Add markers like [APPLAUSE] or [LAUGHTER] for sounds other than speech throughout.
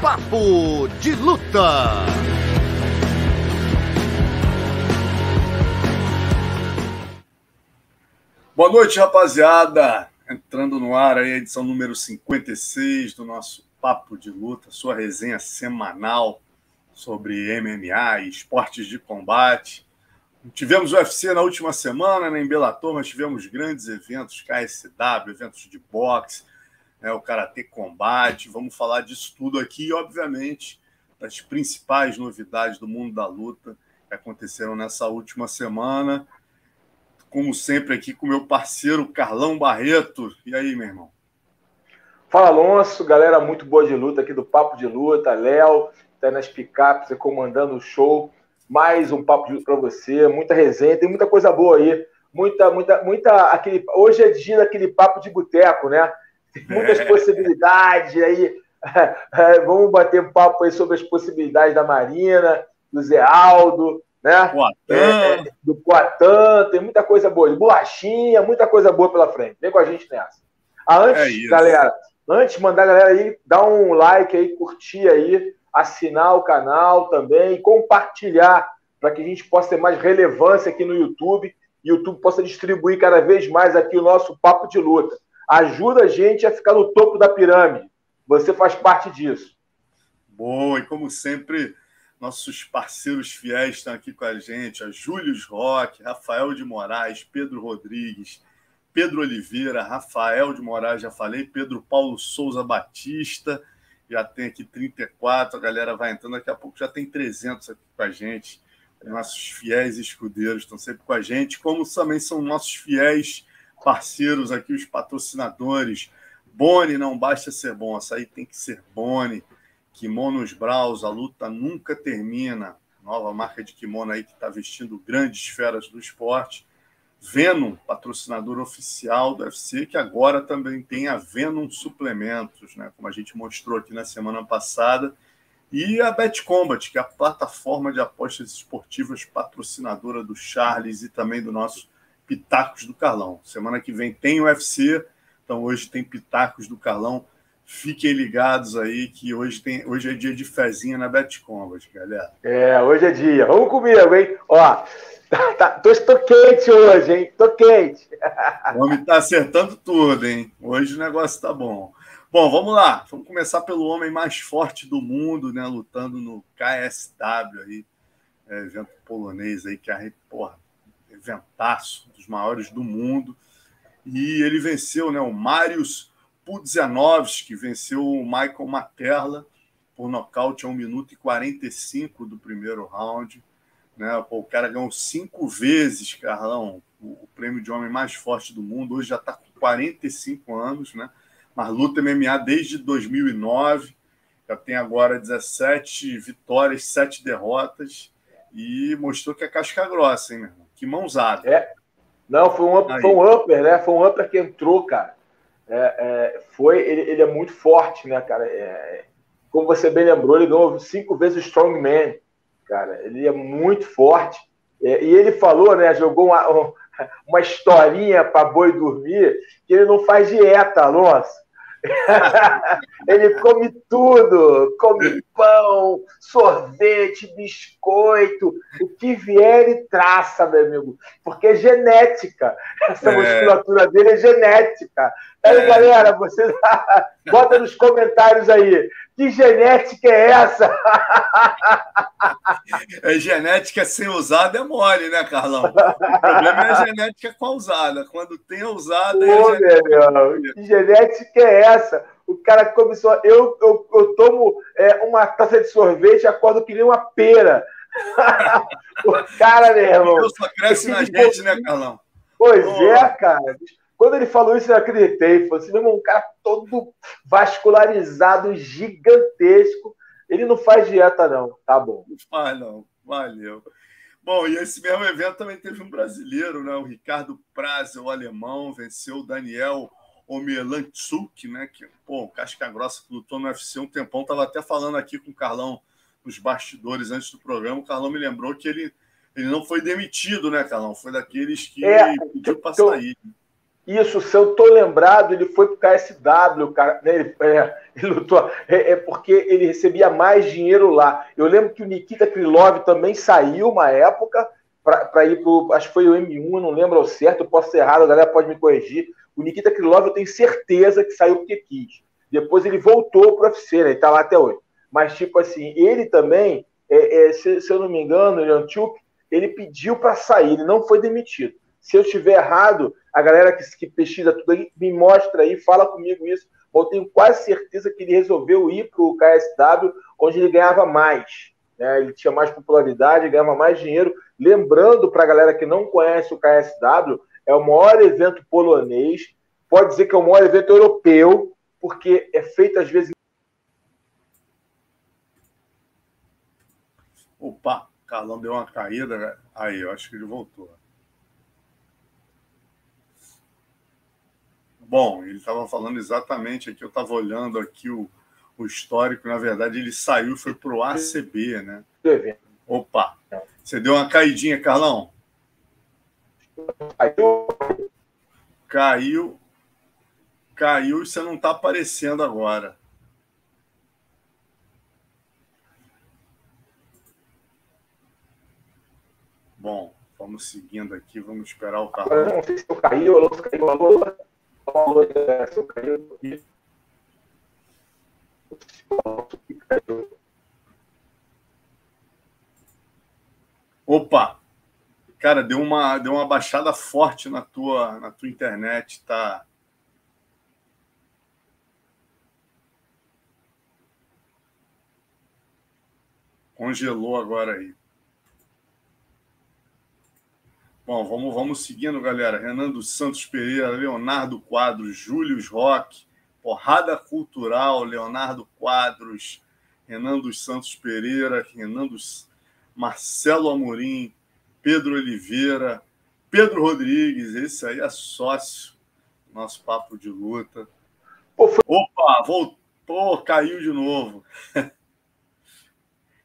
Papo de Luta. Boa noite, rapaziada. Entrando no ar aí a edição número 56 do nosso Papo de Luta, sua resenha semanal sobre MMA e esportes de combate. Tivemos UFC na última semana, né, em Bellator, mas tivemos grandes eventos, KSW, eventos de boxe, né, o Karatê Combate. Vamos falar disso tudo aqui e, obviamente, das principais novidades do mundo da luta que aconteceram nessa última semana como sempre, aqui com meu parceiro Carlão Barreto. E aí, meu irmão? Fala, Alonso, galera muito boa de luta aqui do Papo de Luta. Léo, tá nas picapes, comandando o show. Mais um Papo de Luta para você, muita resenha, tem muita coisa boa aí. Muita, muita, muita. Aquele, hoje é dia daquele papo de boteco, né? Tem muitas possibilidades aí. [LAUGHS] É, vamos bater um papo aí sobre as possibilidades da Marina, do Zé Aldo, né? É, é, do Poitin, tem muita coisa boa, de borrachinha, muita coisa boa pela frente. Vem com a gente nessa. Ah, antes, é galera, antes de mandar a galera aí, dar um like aí, curtir aí, assinar o canal também, compartilhar para que a gente possa ter mais relevância aqui no YouTube e o YouTube possa distribuir cada vez mais aqui o nosso papo de luta. Ajuda a gente a ficar no topo da pirâmide. Você faz parte disso. Boa, e como sempre, nossos parceiros fiéis estão aqui com a gente, a Július Roque, Rafael de Moraes, Pedro Rodrigues, Pedro Oliveira, Rafael de Moraes, já falei, Pedro Paulo Souza Batista, já tem aqui 34, a galera vai entrando, daqui a pouco já tem 300 aqui com a gente. Nossos fiéis escudeiros estão sempre com a gente, como também são nossos fiéis parceiros aqui, os patrocinadores. Boni, não basta ser bom, açaí tem que ser Boni. Kimonos Braus, a luta nunca termina. Nova marca de kimono aí que está vestindo grandes feras do esporte. Venom, patrocinador oficial do UFC, que agora também tem a Venom Suplementos, né? como a gente mostrou aqui na semana passada. E a Bet Combat, que é a plataforma de apostas esportivas patrocinadora do Charles e também do nosso Pitacos do Carlão. Semana que vem tem UFC, então hoje tem Pitacos do Carlão Fiquem ligados aí que hoje, tem, hoje é dia de fezinha na Betcombat, galera. É, hoje é dia. Vamos comigo, hein? Ó, [LAUGHS] tá, tá, tô, tô quente hoje, hein? Tô quente. O homem tá acertando tudo, hein? Hoje o negócio tá bom. Bom, vamos lá. Vamos começar pelo homem mais forte do mundo, né? Lutando no KSW aí, é, evento polonês aí, que é, porra, eventaço, dos maiores do mundo. E ele venceu, né? O Marius Pudzianowski venceu o Michael Materla por nocaute a 1 minuto e 45 do primeiro round. Né? Pô, o cara ganhou cinco vezes, Carlão, o, o, prêmio de homem mais forte do mundo. Hoje já está com 45 anos, né? mas luta MMA desde 2009. Já tem agora 17 vitórias, 7 derrotas. E mostrou que é casca grossa, hein, meu irmão? Que mãozada. É. Não, foi um, foi um upper, né? Foi um upper que entrou, cara é, é, foi ele, ele, é muito forte, né, cara? É, como você bem lembrou, ele ganhou cinco vezes o Strongman, cara. Ele é muito forte. É, e ele falou, né? Jogou uma, [LAUGHS] uma historinha para boi dormir, que ele não faz dieta, Alonso. [LAUGHS] ele come tudo, come pão, sorvete, biscoito, o que vier e traça, meu amigo, porque é genética. Essa é. musculatura dele é genética. Aí, é. galera, você [LAUGHS] bota nos comentários aí. Que genética é essa? [LAUGHS] É genética sem usada é mole, né, Carlão? O problema é a genética com a usada. Quando tem a usada. Pô, é genética... Que genética é essa? O cara começou. Eu, eu, eu tomo é, uma taça de sorvete e acordo que nem uma pera. [LAUGHS] o cara, meu irmão. Eu só cresce na gente, né, Carlão? Pois é, cara. Quando ele falou isso, eu acreditei. Falei assim, meu irmão, um cara todo vascularizado, gigantesco. Ele não faz dieta, não. Tá bom. Não faz, não. Valeu. Bom, e esse mesmo evento também teve um brasileiro, né? O Ricardo Prazer, o alemão, venceu o Daniel Omelanchuk, né? Que, pô, casca grossa que lutou no UFC um tempão. Tava até falando aqui com o Carlão nos bastidores antes do programa. O Carlão me lembrou que ele, ele não foi demitido, né, Carlão? Foi daqueles que é, pediu para sair. Isso, se eu tô lembrado, ele foi pro KSW, cara, né? ele, é, ele lutou, é, é, porque ele recebia mais dinheiro lá. Eu lembro que o Nikita Krylov também saiu uma época para ir pro, acho que foi o M1, não lembro ao certo, eu posso ser errado, a galera pode me corrigir. O Nikita Krylov eu tenho certeza que saiu porque quis. Depois ele voltou pro UFC, né? Ele tá lá até hoje. Mas, tipo assim, ele também, é, é, se, se, eu não me engano, o Yanchuk, ele pediu para sair, ele não foi demitido. Se eu estiver errado, a galera que, que pesquisa tudo aí, me mostra aí, fala comigo isso. Eu tenho quase certeza que ele resolveu ir para o KSW, onde ele ganhava mais. Né? Ele tinha mais popularidade, ganhava mais dinheiro. Lembrando para a galera que não conhece o KSW, é o maior evento polonês, pode dizer que é o maior evento europeu, porque é feito às vezes. Opa, Carlão deu uma caída. Né? Aí, eu acho que ele voltou. Bom, ele estava falando exatamente aqui, eu estava olhando aqui o, o histórico, na verdade ele saiu e foi para o ACB, né? Opa, você deu uma caidinha, Carlão? Caiu. Caiu. Caiu e você não está aparecendo agora. Bom, vamos seguindo aqui, vamos esperar o Carlão. Não sei se eu caí ou não caiu. Opa! Cara, deu uma, deu uma baixada forte na tua, na tua internet, tá? Congelou agora aí. Bom, vamos, vamos seguindo, galera. Renan dos Santos Pereira, Leonardo Quadros, Júlio Roque, Porrada Cultural, Leonardo Quadros, Renan dos Santos Pereira, Renan dos Marcelo Amorim, Pedro Oliveira, Pedro Rodrigues, esse aí é sócio, nosso papo de luta. Opa, voltou, caiu de novo. [LAUGHS]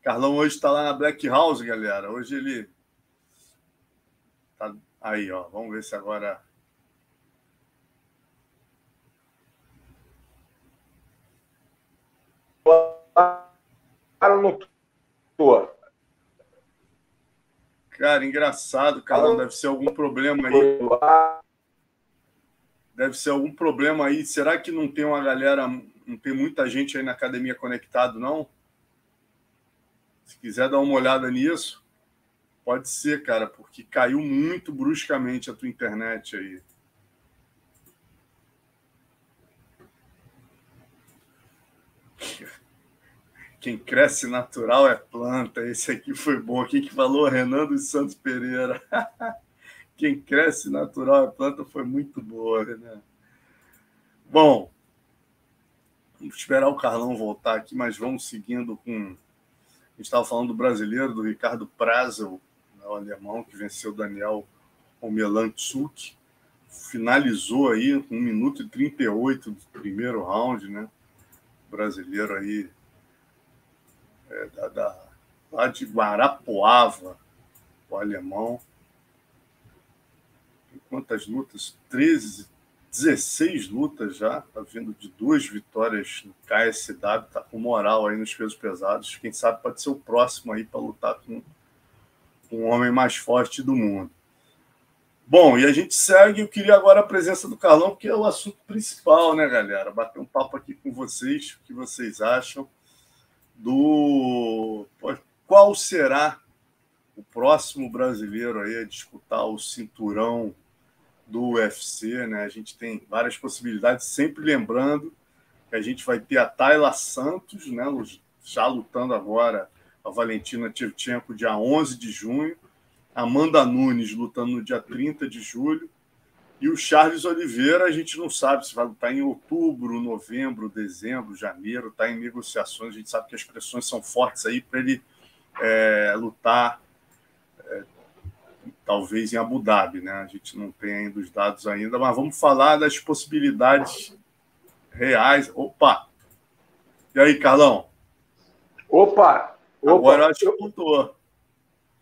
Carlão hoje está lá na Black House, galera. Hoje ele tá aí, ó. Vamos ver se agora no Cara, engraçado, Carlão. Deve ser algum problema aí. Deve ser algum problema aí. Será que não tem uma galera, não tem muita gente aí na academia conectado, não? Se quiser dar uma olhada nisso, pode ser, cara, porque caiu muito bruscamente a tua internet aí. Quem cresce natural é planta. Esse aqui foi bom. Quem que falou? Renan dos Santos Pereira. [LAUGHS] Quem cresce natural é planta foi muito boa, né? Bom, vamos esperar o Carlão voltar aqui, mas vamos seguindo com. A gente estava falando do brasileiro, do Ricardo Prazel, o alemão, que venceu Daniel Omelantsuk. Finalizou aí com 1 minuto e 38 do primeiro round, né? Brasileiro aí é, da, da, lá de Guarapuava, o alemão. Quantas lutas? 13, 16 lutas já. Está vindo de duas vitórias no KSW. Está com moral aí nos pesos pesados. Quem sabe pode ser o próximo aí para lutar com, com o homem mais forte do mundo. Bom, e a gente segue. Eu queria agora a presença do Carlão, porque é o assunto principal, né, galera? Bater um papo aqui com vocês, o que vocês acham do qual será o próximo brasileiro aí a disputar o cinturão do UFC, né? A gente tem várias possibilidades, sempre lembrando que a gente vai ter a Tayla Santos, né, já lutando agora a Valentina Tchevchenko dia 11 de junho, Amanda Nunes lutando no dia 30 de julho E o Charles Oliveira, a gente não sabe se vai lutar em outubro, novembro, dezembro, janeiro, está em negociações. A gente sabe que as pressões são fortes aí para ele é, lutar, é, talvez em Abu Dhabi, né? A gente não tem ainda os dados ainda, mas vamos falar das possibilidades reais. Opa! E aí, Carlão? Opa! Opa! Agora acho que voltou.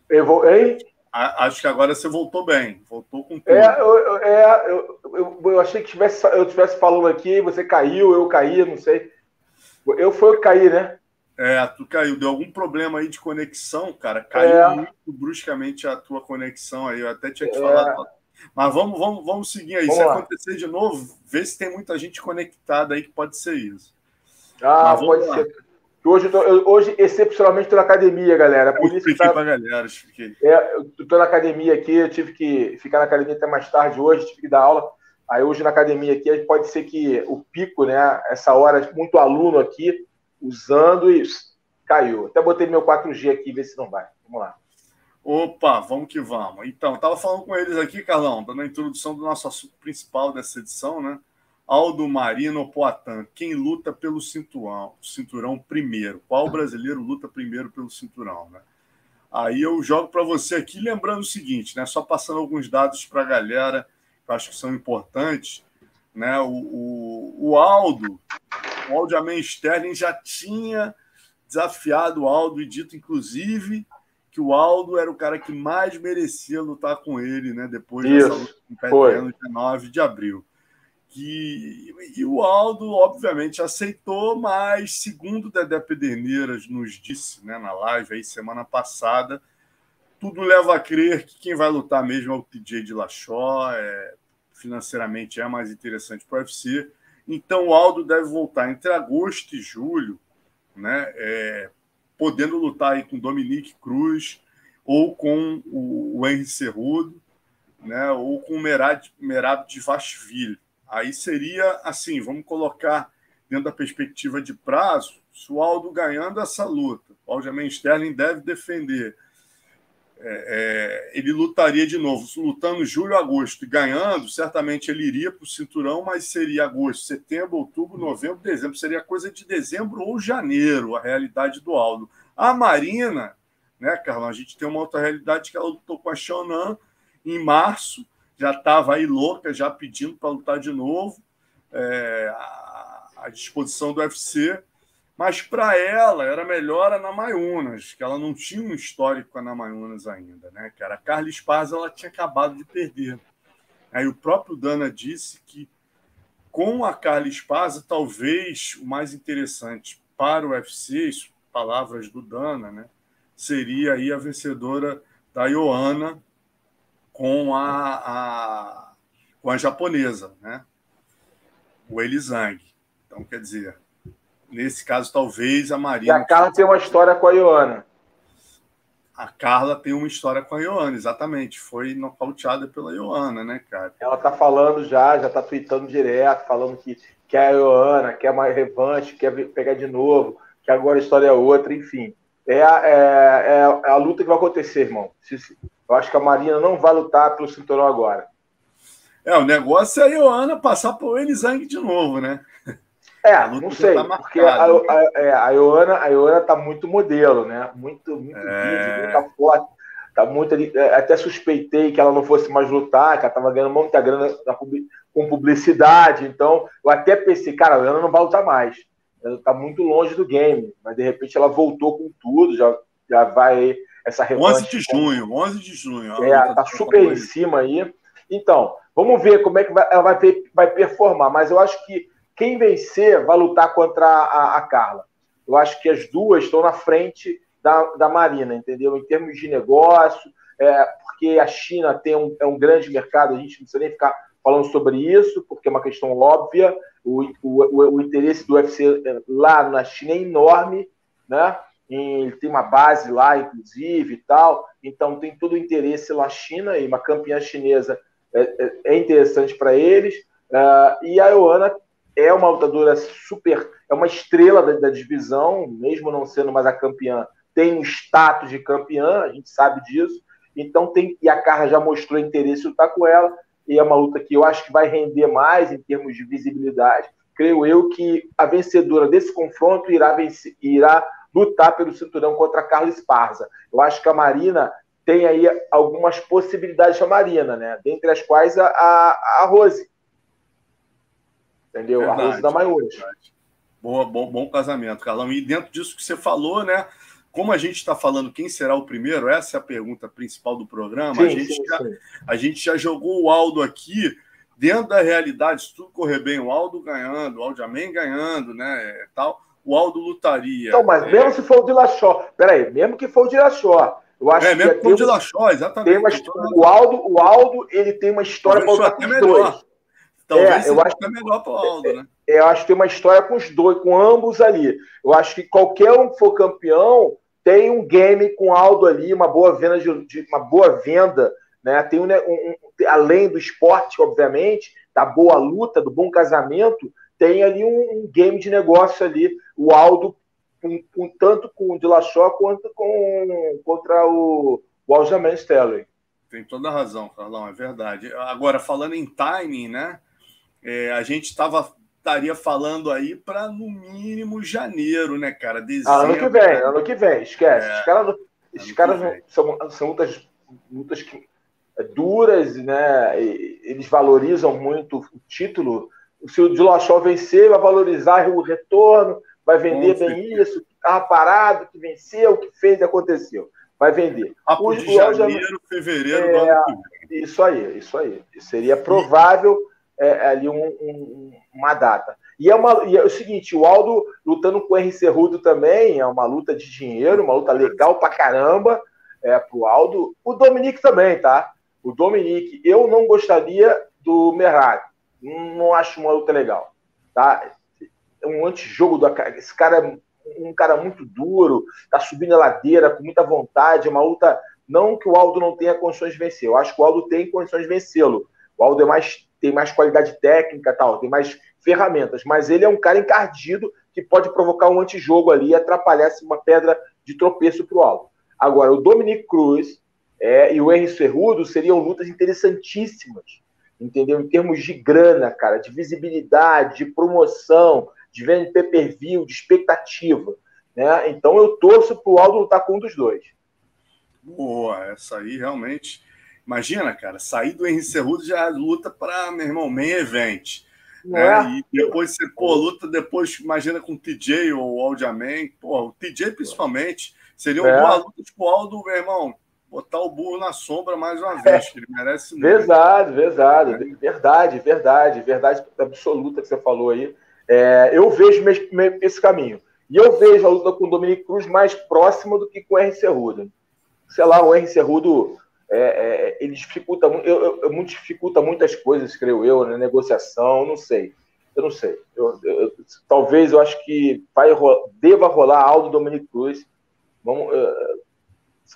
Eu vou, hein? Acho que agora você voltou bem, voltou com tudo. É, eu, é, eu, eu, eu, achei que tivesse, eu estivesse falando aqui, você caiu, eu caí, não sei. Eu fui eu que caí, né? É, tu caiu. Deu algum problema aí de conexão, cara. Caiu é. muito bruscamente a tua conexão aí. Eu até tinha que é. falar. Mas vamos, vamos, vamos seguir aí. Vamos se lá. acontecer de novo, vê se tem muita gente conectada aí que pode ser isso. Ah, pode lá. ser. Hoje, eu tô, eu, hoje, excepcionalmente, estou na academia, galera. Por isso que tá, pra galera, expliquei. É, eu estou na academia aqui, eu tive que ficar na academia até mais tarde hoje, tive que dar aula. Aí hoje na academia aqui, pode ser que o pico, né? Essa hora, muito aluno aqui, usando e caiu. Até botei meu 4G aqui, ver se não vai. Vamos lá. Opa, vamos que vamos. Então, estava falando com eles aqui, Carlão, dando a introdução do nosso assunto principal dessa edição, né? Aldo Marino Poatan, quem luta pelo cinturão, cinturão primeiro? Qual brasileiro luta primeiro pelo cinturão, né? Aí eu jogo para você aqui, lembrando o seguinte, né? Só passando alguns dados para a galera que eu acho que são importantes, né? O, o, o Aldo, o Aldo Sterling já tinha desafiado o Aldo e dito, inclusive, que o Aldo era o cara que mais merecia lutar com ele, né? Depois Isso, dessa luta com o no dia 9 de abril que e o Aldo, obviamente, aceitou, mas segundo Dedé Pederneiras nos disse né, na live aí semana passada, tudo leva a crer que quem vai lutar mesmo é o TJ de Lachó, é, financeiramente é mais interessante para o UFC. Então o Aldo deve voltar entre agosto e julho, né, é, podendo lutar aí com Dominique Cruz ou com o, o Henry Cerrudo, né, ou com o Merab, Merab de Vashville. Aí seria assim, vamos colocar dentro da perspectiva de prazo, o Aldo ganhando essa luta, o Aljamain Sterling deve defender. É, é, ele lutaria de novo, lutando julho, agosto e ganhando, certamente ele iria para o cinturão, mas seria agosto, setembro, outubro, novembro, dezembro, seria coisa de dezembro ou janeiro, a realidade do Aldo. A Marina, né, Carlão, a gente tem uma outra realidade que ela lutou com a Shonan em março, já estava aí louca, já pedindo para lutar de novo, é, à disposição do UFC. Mas para ela era melhor a Namayunas, que ela não tinha um histórico com a Namayunas ainda, né? Que era a Carla Esparza, ela tinha acabado de perder. Aí o próprio Dana disse que com a Carla Esparza, talvez o mais interessante para o UFC, palavras do Dana, né? Seria aí a vencedora da Ioana, com a, a, com a japonesa, né? o Elizang. Então, quer dizer, nesse caso, talvez a Marina. E a Carla tem uma história com a Ioana. A Carla tem uma história com a Ioana, exatamente. Foi nocauteada pela Ioana, né, cara? Ela tá falando já, já tá tweetando direto, falando que quer a Ioana, quer mais revanche, quer pegar de novo, que agora a história é outra, enfim. É a, é, é, é a luta que vai acontecer, irmão. Se, eu acho que a Marina não vai lutar pelo cinturão agora. É, o negócio é a Ioana passar por Elisang de novo, né? É, [LAUGHS] não sei, tá porque a, a, é, a, Ioana, a Ioana tá muito modelo, né? Muito, muito é... vídeo, muita foto. Tá muito ali. É, até suspeitei que ela não fosse mais lutar, que ela tava ganhando muita grana com publicidade. Então, eu até pensei, cara, a Ioana não vai lutar mais. Ela tá muito longe do game. Mas de repente ela voltou com tudo, já, já vai essa revanche. 11 de junho, 11 de junho. É, tá super em cima aí. Então, vamos ver como é que vai, ela vai, vai performar. Mas eu acho que quem vencer vai lutar contra a, a Carla. Eu acho que as duas estão na frente da, da Marina, entendeu? Em termos de negócio, é, porque a China tem um, é um grande mercado, a gente não precisa nem ficar falando sobre isso, porque é uma questão óbvia. O, o, o interesse do UFC lá na China é enorme, né? Ele tem uma base lá, inclusive, e tal. Então, tem todo o interesse lá China, e uma campeã chinesa é, é, é interessante para eles. Uh, e a Ioana é uma lutadora super, é uma estrela da, da, divisão, mesmo não sendo mais a campeã, tem um status de campeã, a gente sabe disso. Então, tem, e a Carla já mostrou interesse em lutar com ela. e é uma luta que eu acho que vai render mais em termos de visibilidade. Creio eu que a vencedora desse confronto irá, vencer, irá lutar pelo cinturão contra a Carla Esparza. Eu acho que a Marina tem aí algumas possibilidades para a Marina, né? Dentre as quais a, a, a Rose. Entendeu? Verdade, a Rose da Maiores. Boa, bom, bom casamento, Carlão. E dentro disso que você falou, né? Como a gente está falando quem será o primeiro, essa é a pergunta principal do programa. Sim, a, gente sim, já, sim. a gente já jogou o Aldo aqui dentro da realidade, se tudo correr bem, o Aldo ganhando, o Aldo Amém ganhando, né? Tal, o Aldo lutaria. Não, mas é... mesmo se for o de Lachó, peraí, mesmo que for o de Lachó, eu acho é, mesmo que for o de Lachó, exatamente. Uma, o, Aldo, o Aldo, ele tem uma história para os dois. Talvez é, eu acho que é melhor para o Aldo, né? É, eu acho que tem uma história com os dois, com ambos ali. Eu acho que qualquer um que for campeão tem um game com Aldo ali, uma boa venda de, de uma boa venda, né? Tem um, um, um, além do esporte, obviamente, da boa luta, do bom casamento, tem ali um, game de negócio ali. O Aldo, tanto com o Dillashaw quanto com contra o, o Aljamain Sterling. Tem toda a razão, Carlão, é verdade. Agora, falando em timing, né? É, a gente estava estaria falando aí para no mínimo janeiro, né, cara? Dezembro, ah, ano que vem, né? ano que vem, esquece. É, os caras, os caras são, são lutas, lutas que, é, duras, né? eles valorizam muito o título. Se o Dillashaw vencer, vai valorizar o retorno, vai vender bem isso, que estava parado, que venceu, que fez, aconteceu. Vai vender. O, de janeiro, já... fevereiro é, do ano que vem. Isso aí, isso aí. Seria provável é, é, ali um, um, uma data. E é, uma, e é o seguinte, o Aldo lutando com o RC Rudo também, é uma luta de dinheiro, uma luta legal pra caramba é, pro Aldo. O Dominique também, tá? O Dominique, eu não gostaria do Merari. Não acho uma luta legal. Tá? Um antijogo do Esse cara é um cara muito duro, tá subindo a ladeira com muita vontade, é uma luta. Não que o Aldo não tenha condições de vencer, eu acho que o Aldo tem condições de vencê-lo. O Aldo é mais tem mais qualidade técnica, tal, tem mais ferramentas, mas ele é um cara encardido que pode provocar um antijogo ali e atrapalhar uma pedra de tropeço para o alto. Agora, o Dominic Cruz é, e o Henry Cerrudo seriam lutas interessantíssimas, entendeu? Em termos de grana, cara, de visibilidade, de promoção, de venda pay per view, de expectativa. Né? Então eu torço para o Aldo lutar com um dos dois. Boa, essa aí realmente Imagina, cara, sair do Henry Cerrudo já luta para, meu irmão, main event. Né? É. E depois você, pô, luta depois, imagina com o TJ ou o Aldiaman, pô, o TJ principalmente, seria uma é. boa luta, tipo, o Aldo, meu irmão, botar o burro na sombra mais uma é. vez, que ele merece muito. Verdade, verdade, é. verdade, verdade, verdade absoluta que você falou aí. É, eu vejo esse caminho. E eu vejo a luta com o Dominique Cruz mais próxima do que com o R. Cerrudo. Sei lá, o R. Cerrudo é, é, ele dificulta, eu, eu, muito dificulta muitas coisas, creio eu, na negociação, não sei. Eu não sei. Eu, eu, talvez eu acho que vai, deva rolar Aldo Dominic Cruz. Vamos, uh,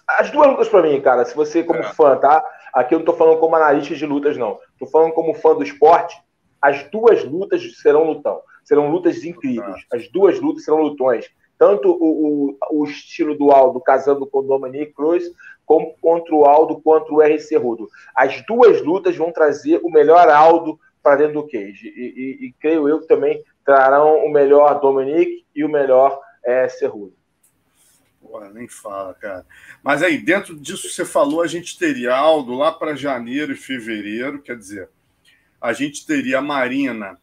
as duas lutas para mim, cara, se você como é. fã, tá? Aqui eu não tô falando como analista de lutas, não. Tô falando como fã do esporte. As duas lutas serão lutão. Serão lutas incríveis. As duas lutas serão lutões tanto o, o, o, estilo do Aldo casando com o Dominique Cruz, como contra o Aldo contra o RC Rudo. As duas lutas vão trazer o melhor Aldo para dentro do cage. E, e, e, creio eu que também trarão o melhor Dominique e o melhor é, Cerrudo. Porra, nem fala, cara. Mas aí, dentro disso que você falou, a gente teria Aldo lá para janeiro e fevereiro, quer dizer, a gente teria a Marina,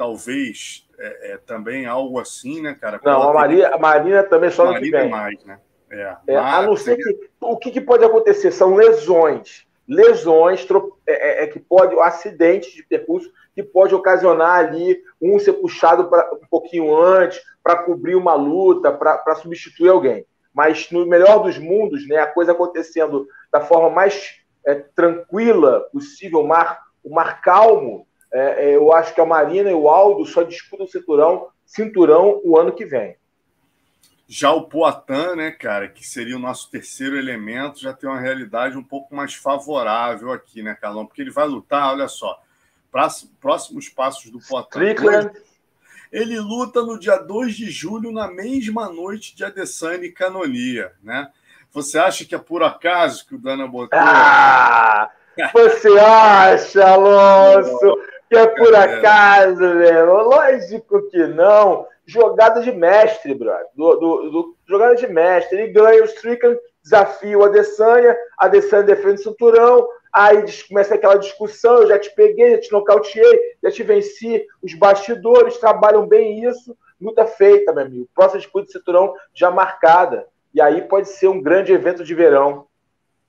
talvez é, é, também algo assim, né, cara? Não, a, Maria, a Marina também só Marina que vem. mais, né? É, é, a não ser que o que, que, pode acontecer são lesões, lesões é, é, é, que pode acidentes de percurso que pode ocasionar ali um ser puxado para um pouquinho antes para cobrir uma luta, para substituir alguém. Mas no melhor dos mundos, né, a coisa acontecendo da forma mais é, tranquila possível, mar, o mar calmo, é, é, eu acho que a Marina e o Aldo só disputam o cinturão, cinturão o ano que vem. Já o Poitin, né, cara, que seria o nosso terceiro elemento, já tem uma realidade um pouco mais favorável aqui, né, Carlão? Porque ele vai lutar, olha só, próximos passos do Poitin. Strickland. Ele luta no dia 2 de julho, na mesma noite de Adesanya e Canonia, né? Você acha que é por acaso que o Dana botou? Ah! Você acha, Alonso, que é por acaso, meu? Lógico que não. Jogada de mestre, brother. Do, do, do, jogada de mestre. Ele ganha o Strickland, desafia o Adesanya, Adesanya defende o cinturão, aí começa aquela discussão, eu já te peguei, já te nocauteei, já te venci. Os bastidores trabalham bem isso. Luta feita, meu amigo. Próxima disputa de cinturão já marcada. E aí pode ser um grande evento de verão.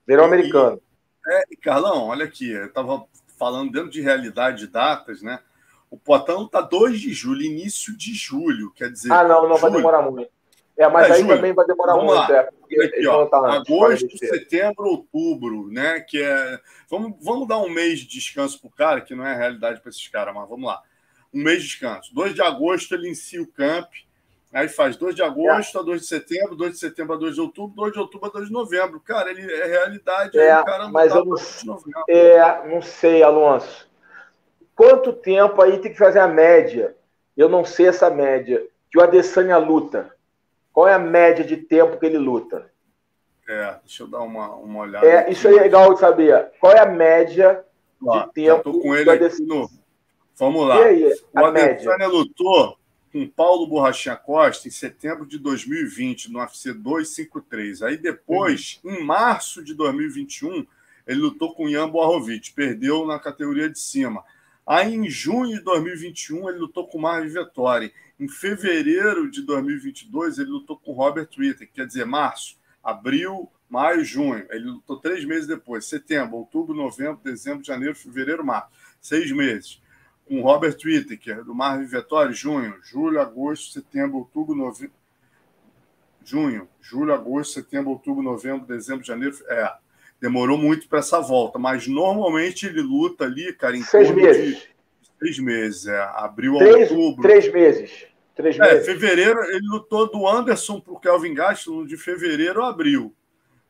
Verão americano. É, Carlão, olha aqui, eu estava falando dentro de realidade de datas, né? O Potão está 2 de julho, início de julho, quer dizer. Ah, não, não julho. vai demorar muito. É, mas é, aí julho. também vai demorar vamos muito. Lá. É, aqui, ó, tá agosto, setembro, outubro, né? Que é. Vamos, vamos dar um mês de descanso para o cara, que não é realidade para esses caras, mas vamos lá. Um mês de descanso. 2 de agosto ele inicia o camp. Aí faz 2 de agosto é. a 2 de setembro, 2 de setembro a 2 de outubro, 2 de outubro a 2 de novembro. Cara, ele é realidade. É, aí, cara, mas eu não, é, não sei, Alonso. Quanto tempo aí tem que fazer a média? Eu não sei essa média. Que o Adesanya luta. Qual é a média de tempo que ele luta? É, deixa eu dar uma, uma olhada. É, isso aí é legal de saber. Qual é a média Ó, de tempo? Eu tô com ele aqui no. Vamos lá. Aí, o Adesanya lutou com Paulo Borrachinha Costa em setembro de 2020, no UFC 253. Aí depois, uhum. em março de 2021, ele lutou com Ian Boarovic, perdeu na categoria de cima. Aí em junho de 2021, ele lutou com Marvin Vettori. Em fevereiro de 2022, ele lutou com Robert Whittaker, quer dizer, março, abril, maio, junho. Ele lutou três meses depois, setembro, outubro, novembro, dezembro, janeiro, fevereiro, março. Seis meses com Robert Whittaker, do Marvin Vettori, junho, julho, agosto, setembro, outubro, novembro. Junho, julho, agosto, setembro, outubro, novembro, dezembro, janeiro. É, demorou muito para essa volta, mas normalmente ele luta ali, cara, em seis meses. De seis meses, é. Abril três, outubro. Três meses. Três é, meses. fevereiro ele lutou do Anderson para o Kelvin Gastelum de fevereiro a abril.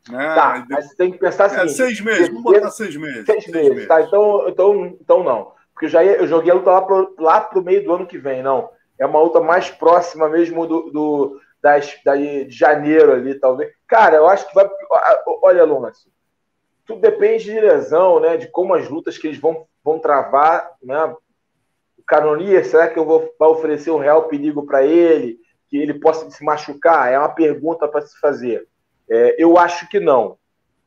Né? Tá, mas tem que pensar assim. É, seis meses, vamos botar seis meses. Seis, seis meses, meses, tá? Então, então, então não. Porque eu já ia, eu joguei a luta lá pro, lá pro meio do ano que vem, não. É uma luta mais próxima mesmo do, do das, da, de janeiro ali, talvez. Cara, eu acho que vai. Olha, Lúcio, tudo depende de lesão, né? De como as lutas que eles vão, vão travar, né? O Canonier, será que eu vou oferecer um real perigo para ele? Que ele possa se machucar? É uma pergunta para se fazer. É, eu acho que não.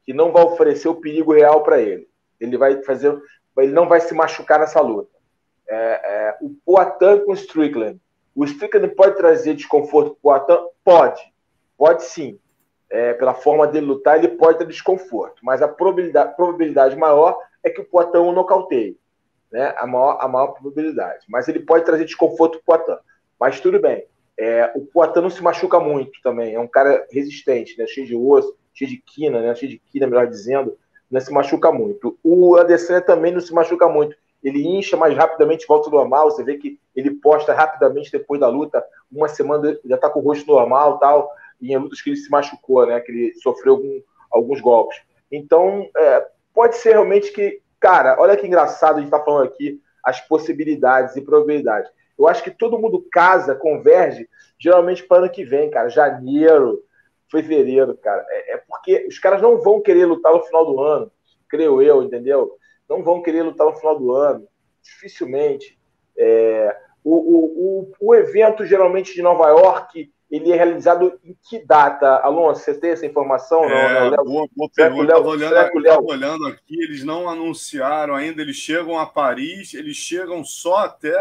Que não vai oferecer o perigo real para ele. Ele vai fazer ele não vai se machucar nessa luta. É, é, o Poatan com o Strickland. O Strickland pode trazer desconforto para o Poatan? Pode. Pode sim. É, pela forma dele lutar, ele pode ter desconforto. Mas a probabilidade, probabilidade maior é que o Poatan o nocauteie. Né? A, maior, a maior probabilidade. Mas ele pode trazer desconforto para o Poatan. Mas tudo bem. É, o Poatan não se machuca muito também. É um cara resistente, né? cheio de osso, cheio de quina, né? cheio de quina, melhor dizendo não se machuca muito. O Adesanya também não se machuca muito. Ele incha mais rapidamente, volta ao normal. Você vê que ele posta rapidamente depois da luta. Uma semana já está com o rosto normal tal. E em lutas que ele se machucou, né? Que ele sofreu algum, alguns golpes. Então, é, pode ser realmente que. Cara, olha que engraçado a gente está falando aqui as possibilidades e probabilidades. Eu acho que todo mundo casa, converge, geralmente para ano que vem, cara. Janeiro, fevereiro, cara. É, é, porque os caras não vão querer lutar no final do ano, creio eu, entendeu? Não vão querer lutar no final do ano, dificilmente. É, o, o, o, o, evento, geralmente, de Nova York, ele é realizado em que data? Alonso, você tem essa informação? É, não, Boa, boa pergunta. Estava olhando, olhando aqui, eles não anunciaram ainda, eles chegam a Paris, eles chegam só até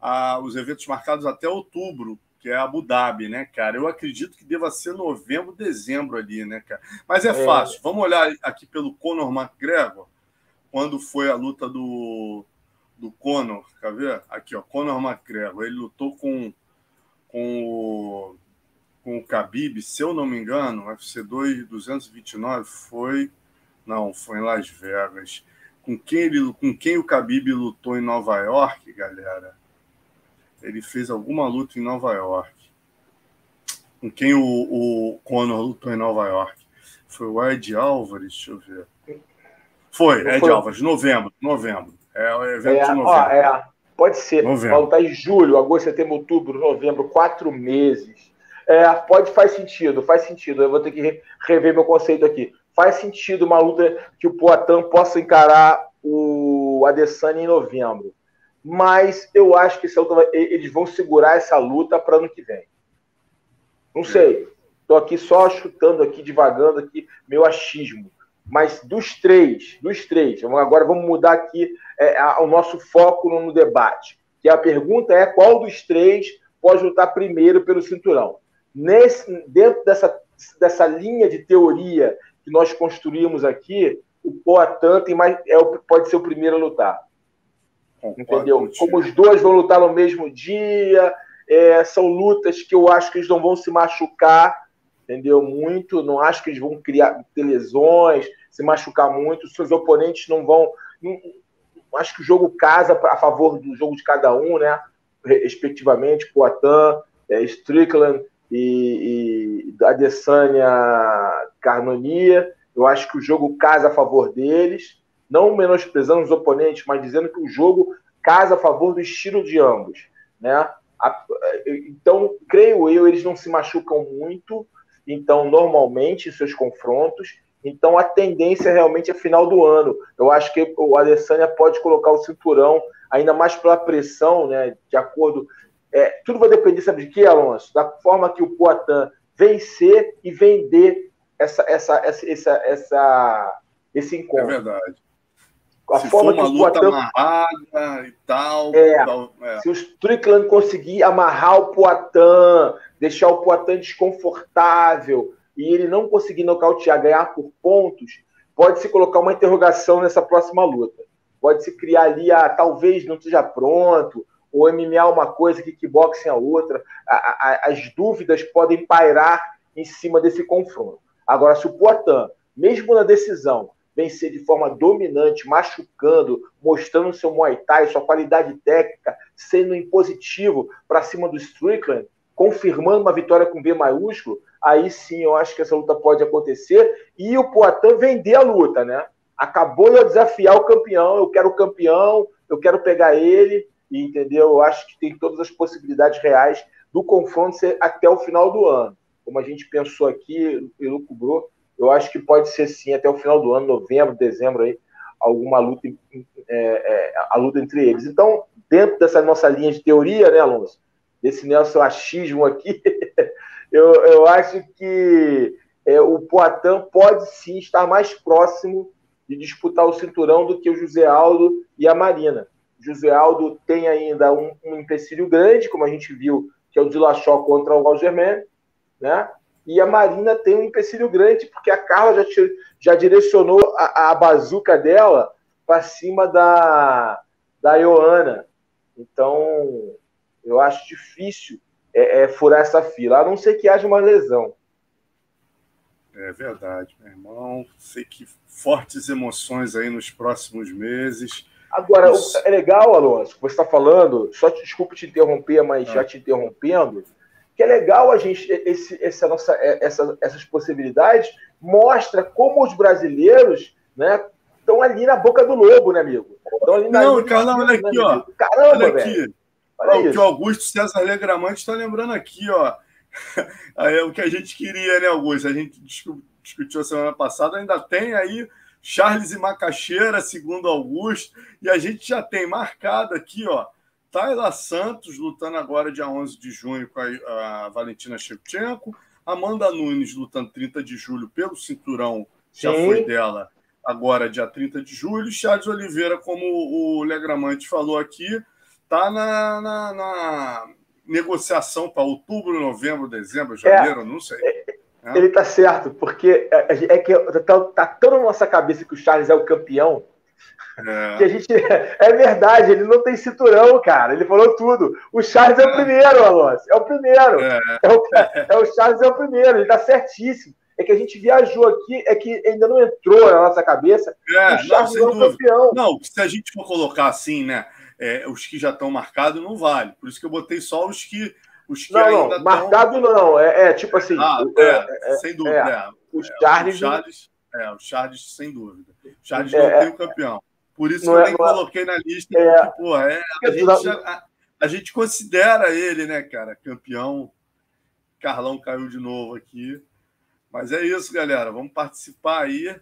a, os eventos marcados até outubro que é Abu Dhabi, né, cara? Eu acredito que deva ser novembro, dezembro ali, né, cara? Mas é, é. fácil. Vamos olhar aqui pelo Conor McGregor, quando foi a luta do, do Conor, quer ver? Aqui, ó, Conor McGregor. Ele lutou com, com o, com o Khabib, se eu não me engano, UFC 2 229 foi... Não, foi em Las Vegas. Com quem, ele, com quem o Khabib lutou em Nova York, galera? Ele fez alguma luta em Nova York. Com quem o, o Conor lutou em Nova York? Foi o Ed Álvares, deixa eu ver. Foi, Ed foi... Álvares, novembro, novembro. É o evento é, de novembro. Ó, é, pode ser. Novembro. Tá em julho, agosto, setembro, outubro, novembro, quatro meses. É, pode, faz sentido, faz sentido. Eu vou ter que rever meu conceito aqui. faz sentido uma luta que o Poatan possa encarar o Adesanya em novembro. Mas eu acho que luta, eles vão segurar essa luta para ano que vem. Não sei. Estou aqui só chutando aqui, divagando aqui, meu achismo. Mas dos três, dos três, agora vamos mudar aqui é, a, o nosso foco no, no debate. Que a pergunta é qual dos três pode lutar primeiro pelo cinturão. Nesse, dentro dessa, dessa linha de teoria que nós construímos aqui, o Poatan tem mais, é, pode ser o primeiro a lutar. Entendeu? Como os dois vão lutar no mesmo dia, é, são lutas que eu acho que eles não vão se machucar, entendeu? Muito, não acho que eles vão criar ter lesões, se machucar muito, seus oponentes não vão. Não, acho que o jogo casa a favor do jogo de cada um, né? Respectivamente, Poitin, é, Strickland e, e Adesanya Carnonia. Eu acho que o jogo casa a favor deles, não menosprezando os oponentes, mas dizendo que o jogo casa a favor do estilo de ambos, né? Então, creio eu, eles não se machucam muito, então, normalmente, em seus confrontos, então a tendência realmente é final do ano. Eu acho que o Alessandra pode colocar o cinturão ainda mais pela pressão, né? De acordo. É, tudo vai depender, sabe de quê, Alonso? Da forma que o Poitin vencer e vender essa, essa, essa, essa, essa esse encontro. É verdade. A se forma for uma que o luta Poitin... amarrada e tal, é, tal é. Se o Strickland conseguir amarrar o Poitin, deixar o Poitin desconfortável, e ele não conseguir nocautear, ganhar por pontos, pode-se colocar uma interrogação nessa próxima luta. Pode-se criar ali, a, talvez não esteja pronto, ou MMA uma coisa, kickboxing a outra. A, a, as dúvidas podem pairar em cima desse confronto. Agora, se o Poitin, mesmo na decisão, vencer de forma dominante, machucando, mostrando seu Muay Thai, sua qualidade técnica, sendo impositivo para cima do Strickland, confirmando uma vitória com B maiúsculo, aí sim eu acho que essa luta pode acontecer e o Poitin vender a luta, né? Acabou de desafiar o campeão, eu quero o campeão, eu quero pegar ele, entendeu? Eu acho que tem todas as possibilidades reais do confronto ser até o final do ano. Como a gente pensou aqui e lucubrou, eu acho que pode ser sim até o final do ano, novembro, dezembro aí, alguma luta, é, é, a luta entre eles. Então, dentro dessa nossa linha de teoria, né, Alonso? Desse nosso achismo aqui, [LAUGHS] eu, eu acho que é, o Poitin pode sim estar mais próximo de disputar o cinturão do que o José Aldo e a Marina. José Aldo tem ainda um, um empecilho grande, como a gente viu, que é o Dilachó contra o Algerman, né? E a Marina tem um empecilho grande, porque a Carla já, já direcionou a, a bazuca dela para cima da, da Ioana. Então, eu acho difícil é, é, furar essa fila, a não ser que haja uma lesão. É verdade, meu irmão. Sei que fortes emoções aí nos próximos meses. Agora, Isso. é legal, Alonso, que você está falando, só te, desculpe te interromper, mas ah. já te interrompendo, que é legal a gente, esse, essa nossa, é, essa, essas possibilidades, mostra como os brasileiros né, estão ali na boca do lobo, né, amigo? Estão ali na Não, Carlão, olha aqui, né, ó. Caramba, olha aqui. velho. Olha o que o Augusto César Legramante está lembrando aqui, ó. [LAUGHS] É o que a gente queria, né, Augusto? A gente discutiu a semana passada, ainda tem aí Charles e Macaxeira, segundo Augusto, e a gente já tem marcado aqui, ó, Tayla Santos lutando agora dia 11 de junho com a, a Valentina Shevchenko, Amanda Nunes lutando 30 de julho pelo cinturão, já foi dela, agora dia 30 de julho, Charles Oliveira, como o Legramante falou aqui, está na, na, na, negociação para outubro, novembro, dezembro, janeiro, é, não sei. É. Ele está certo, porque é, é que está tá tão na nossa cabeça que o Charles é o campeão. É. Que a gente. [LAUGHS] É verdade, ele não tem cinturão, cara. Ele falou tudo. O Charles é, o é. primeiro, Alonso. É o primeiro. É. é. O, é o Charles é o primeiro, ele está certíssimo é que a gente viajou aqui, é que ainda não entrou na nossa cabeça. É, o Charles não, é o campeão. Não, se a gente for colocar assim, né? é, os que já estão marcados não vale. Por isso que eu botei só os que, os que não, ainda não, marcado tão... não. É, é, tipo assim. Ah, é, é, é sem dúvida. É. o Charles. O Charles, é, o Charles, sem dúvida. O Charles não tem o campeão. Por isso que eu nem coloquei na lista. Porque, pô, é, a, gente, a, a gente considera ele, né, cara, campeão. Carlão caiu de novo aqui. Mas é isso, galera. Vamos participar aí.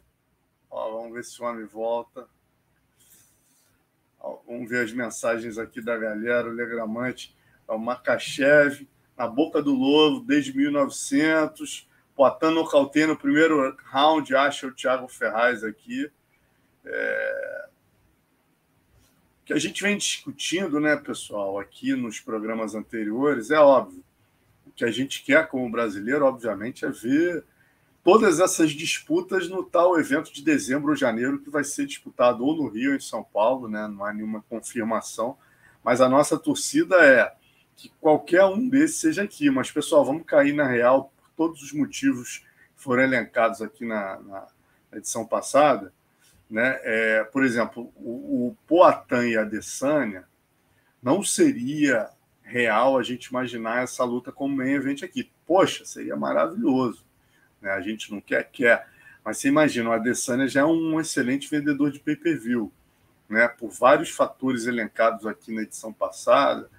Ó, vamos ver se o homem volta. Ó, vamos ver as mensagens aqui da galera. O Legramante é o Makachev, na boca do lobo, desde 1900. Poitin nocauteia no primeiro round, acha o Thiago Ferraz aqui. É... Que a gente vem discutindo, né, pessoal, aqui nos programas anteriores, é óbvio. O que a gente quer como brasileiro, obviamente, é ver todas essas disputas no tal evento de dezembro ou janeiro que vai ser disputado ou no Rio ou em São Paulo, né? Não há nenhuma confirmação, mas a nossa torcida é que qualquer um desses seja aqui. Mas, pessoal, vamos cair na real por todos os motivos que foram elencados aqui na, na edição passada. Né? É, por exemplo, o, o Poatan e a Adesanya não seria real a gente imaginar essa luta como main event aqui. Poxa, seria maravilhoso. Né? A gente não quer, quer. Mas você imagina, o Adesanya já é um excelente vendedor de pay-per-view. Né? Por vários fatores elencados aqui na edição passada,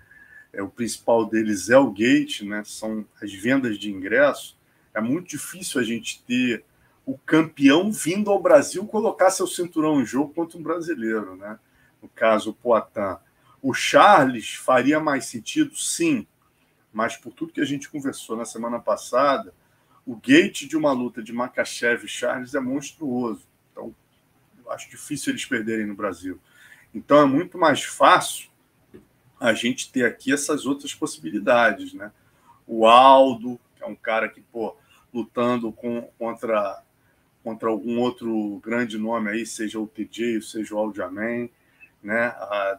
é, o principal deles é o gate, né? são as vendas de ingresso. É muito difícil a gente ter o campeão vindo ao Brasil colocar seu cinturão em jogo contra um brasileiro. Né? No caso, o Poitin. O Charles faria mais sentido? Sim, mas por tudo que a gente conversou na semana passada, o gate de uma luta de Makachev e Charles é monstruoso. Então, acho difícil eles perderem no Brasil. Então, é muito mais fácil a gente ter aqui essas outras possibilidades, né? O Aldo, que é um cara que, pô, lutando com, contra, contra algum outro grande nome aí, seja o TJ, seja o Aldiaman, né? A,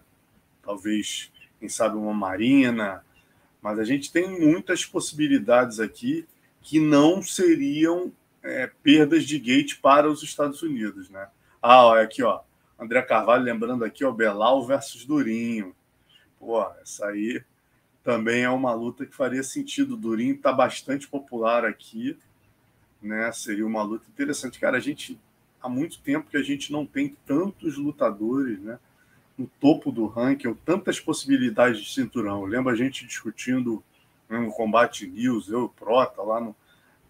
talvez, quem sabe, uma Marina, mas a gente tem muitas possibilidades aqui que não seriam é, perdas de gate para os Estados Unidos, né? Ah, olha aqui, ó, André Carvalho lembrando aqui, ó, Belal versus Durinho. Pô, essa aí também é uma luta que faria sentido. Durinho está bastante popular aqui, né? Seria uma luta interessante. Cara, a gente há muito tempo que a gente não tem tantos lutadores, né? No topo do ranking, tantas possibilidades de cinturão. Lembra a gente discutindo no Combate News, eu e o Prota, lá no,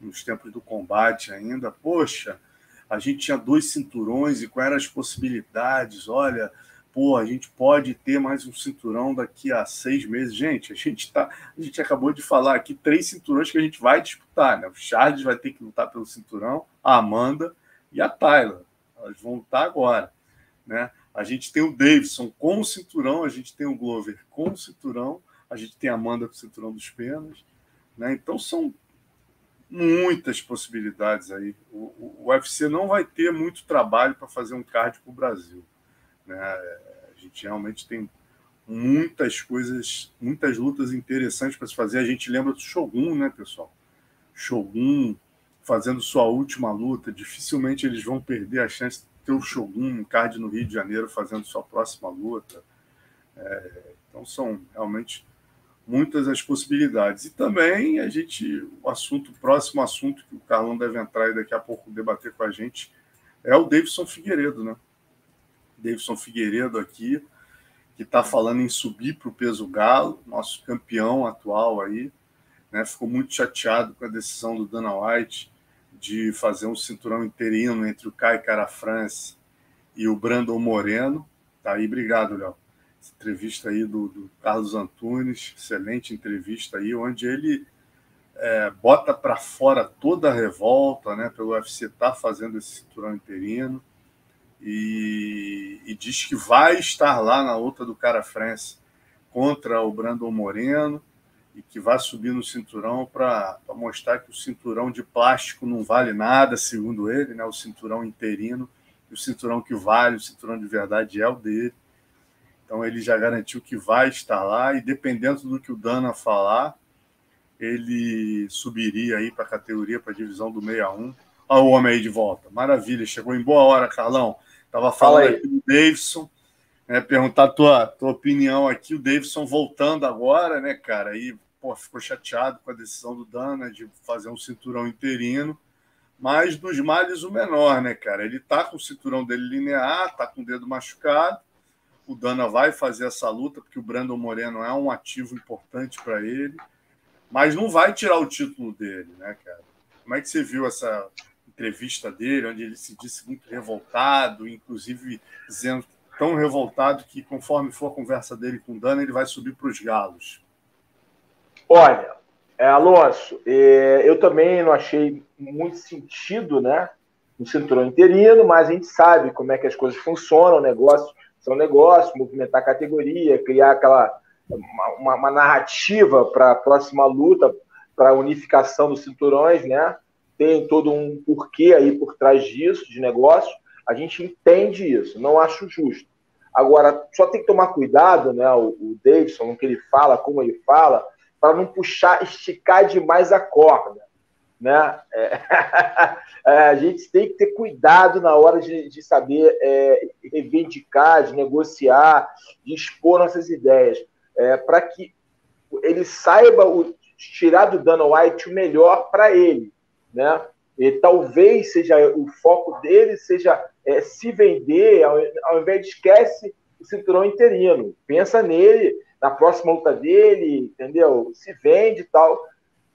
nos tempos do combate ainda. Poxa, a gente tinha dois cinturões e quais eram as possibilidades? Olha, pô, a gente pode ter mais um cinturão daqui a seis meses. Gente, a gente tá, a gente acabou de falar aqui três cinturões que a gente vai disputar, né? O Charles vai ter que lutar pelo cinturão, a Amanda e a Tyler. Elas vão lutar agora, né? A gente tem o Davidson com o cinturão, a gente tem o Glover com o cinturão, a gente tem a Amanda com o cinturão dos penas, né? Então são muitas possibilidades aí. O, o, o UFC não vai ter muito trabalho para fazer um card para o Brasil. Né? A gente realmente tem muitas coisas, muitas lutas interessantes para se fazer. A gente lembra do Shogun, né, pessoal? Shogun fazendo sua última luta. Dificilmente eles vão perder a chance de ter o Shogun no card no Rio de Janeiro fazendo sua próxima luta. É, então são realmente muitas as possibilidades. E também a gente, o assunto, o próximo assunto que o Carlão deve entrar e daqui a pouco debater com a gente é o Davidson Figueiredo, né? Davidson Figueiredo aqui, que está falando em subir para o peso galo, nosso campeão atual aí, né? Ficou muito chateado com a decisão do Dana White de fazer um cinturão interino entre o Kai Cara France e o Brandon Moreno. Tá aí, obrigado, Léo. Entrevista aí do, do, Carlos Antunes, excelente entrevista aí, onde ele é, bota para fora toda a revolta, né? Pelo UFC tá fazendo esse cinturão interino e, e, diz que vai estar lá na luta do cara France contra o Brandon Moreno e que vai subir no cinturão para mostrar que o cinturão de plástico não vale nada, segundo ele, né? o cinturão interino, e o cinturão que vale, o cinturão de verdade é o dele. Então ele já garantiu que vai estar lá e dependendo do que o Dana falar, ele subiria aí para a categoria, para a divisão do 61. Olha o homem aí de volta. Maravilha, chegou em boa hora, Carlão. Tava falando Fala aqui do Davidson, né, perguntar a tua, tua opinião aqui. O Davidson voltando agora, né, cara? Aí pô, ficou chateado com a decisão do Dana de fazer um cinturão interino. Mas dos males o menor, né, cara? Ele tá com o cinturão dele linear, tá com o dedo machucado. O Dana vai fazer essa luta, porque o Brandon Moreno é um ativo importante para ele. Mas não vai tirar o título dele, né, cara? Como é que você viu essa entrevista dele, onde ele se disse muito revoltado, inclusive dizendo tão revoltado que conforme for a conversa dele com o Dana, ele vai subir para os galos? Olha, é, Alonso, é, eu também não achei muito sentido, né? No cinturão interino, mas a gente sabe como é que as coisas funcionam, negócios são negócios, movimentar a categoria, criar aquela uma, uma narrativa para a próxima luta, para a unificação dos cinturões, né? Tem todo um porquê aí por trás disso, de negócio. A gente entende isso, não acho justo. Agora, só tem que tomar cuidado, né? O, o Davidson, que ele fala, como ele fala, para não puxar, esticar demais a corda. Né? É, [LAUGHS] é, a gente tem que ter cuidado na hora de, de saber é, reivindicar, de negociar, de expor nossas ideias, é, para que ele saiba o, tirar do Dana White o melhor para ele. Né? E talvez seja o foco dele seja é, se vender, ao, ao invés de esquece o cinturão interino. Pensa nele na próxima luta dele, entendeu? Se vende e tal,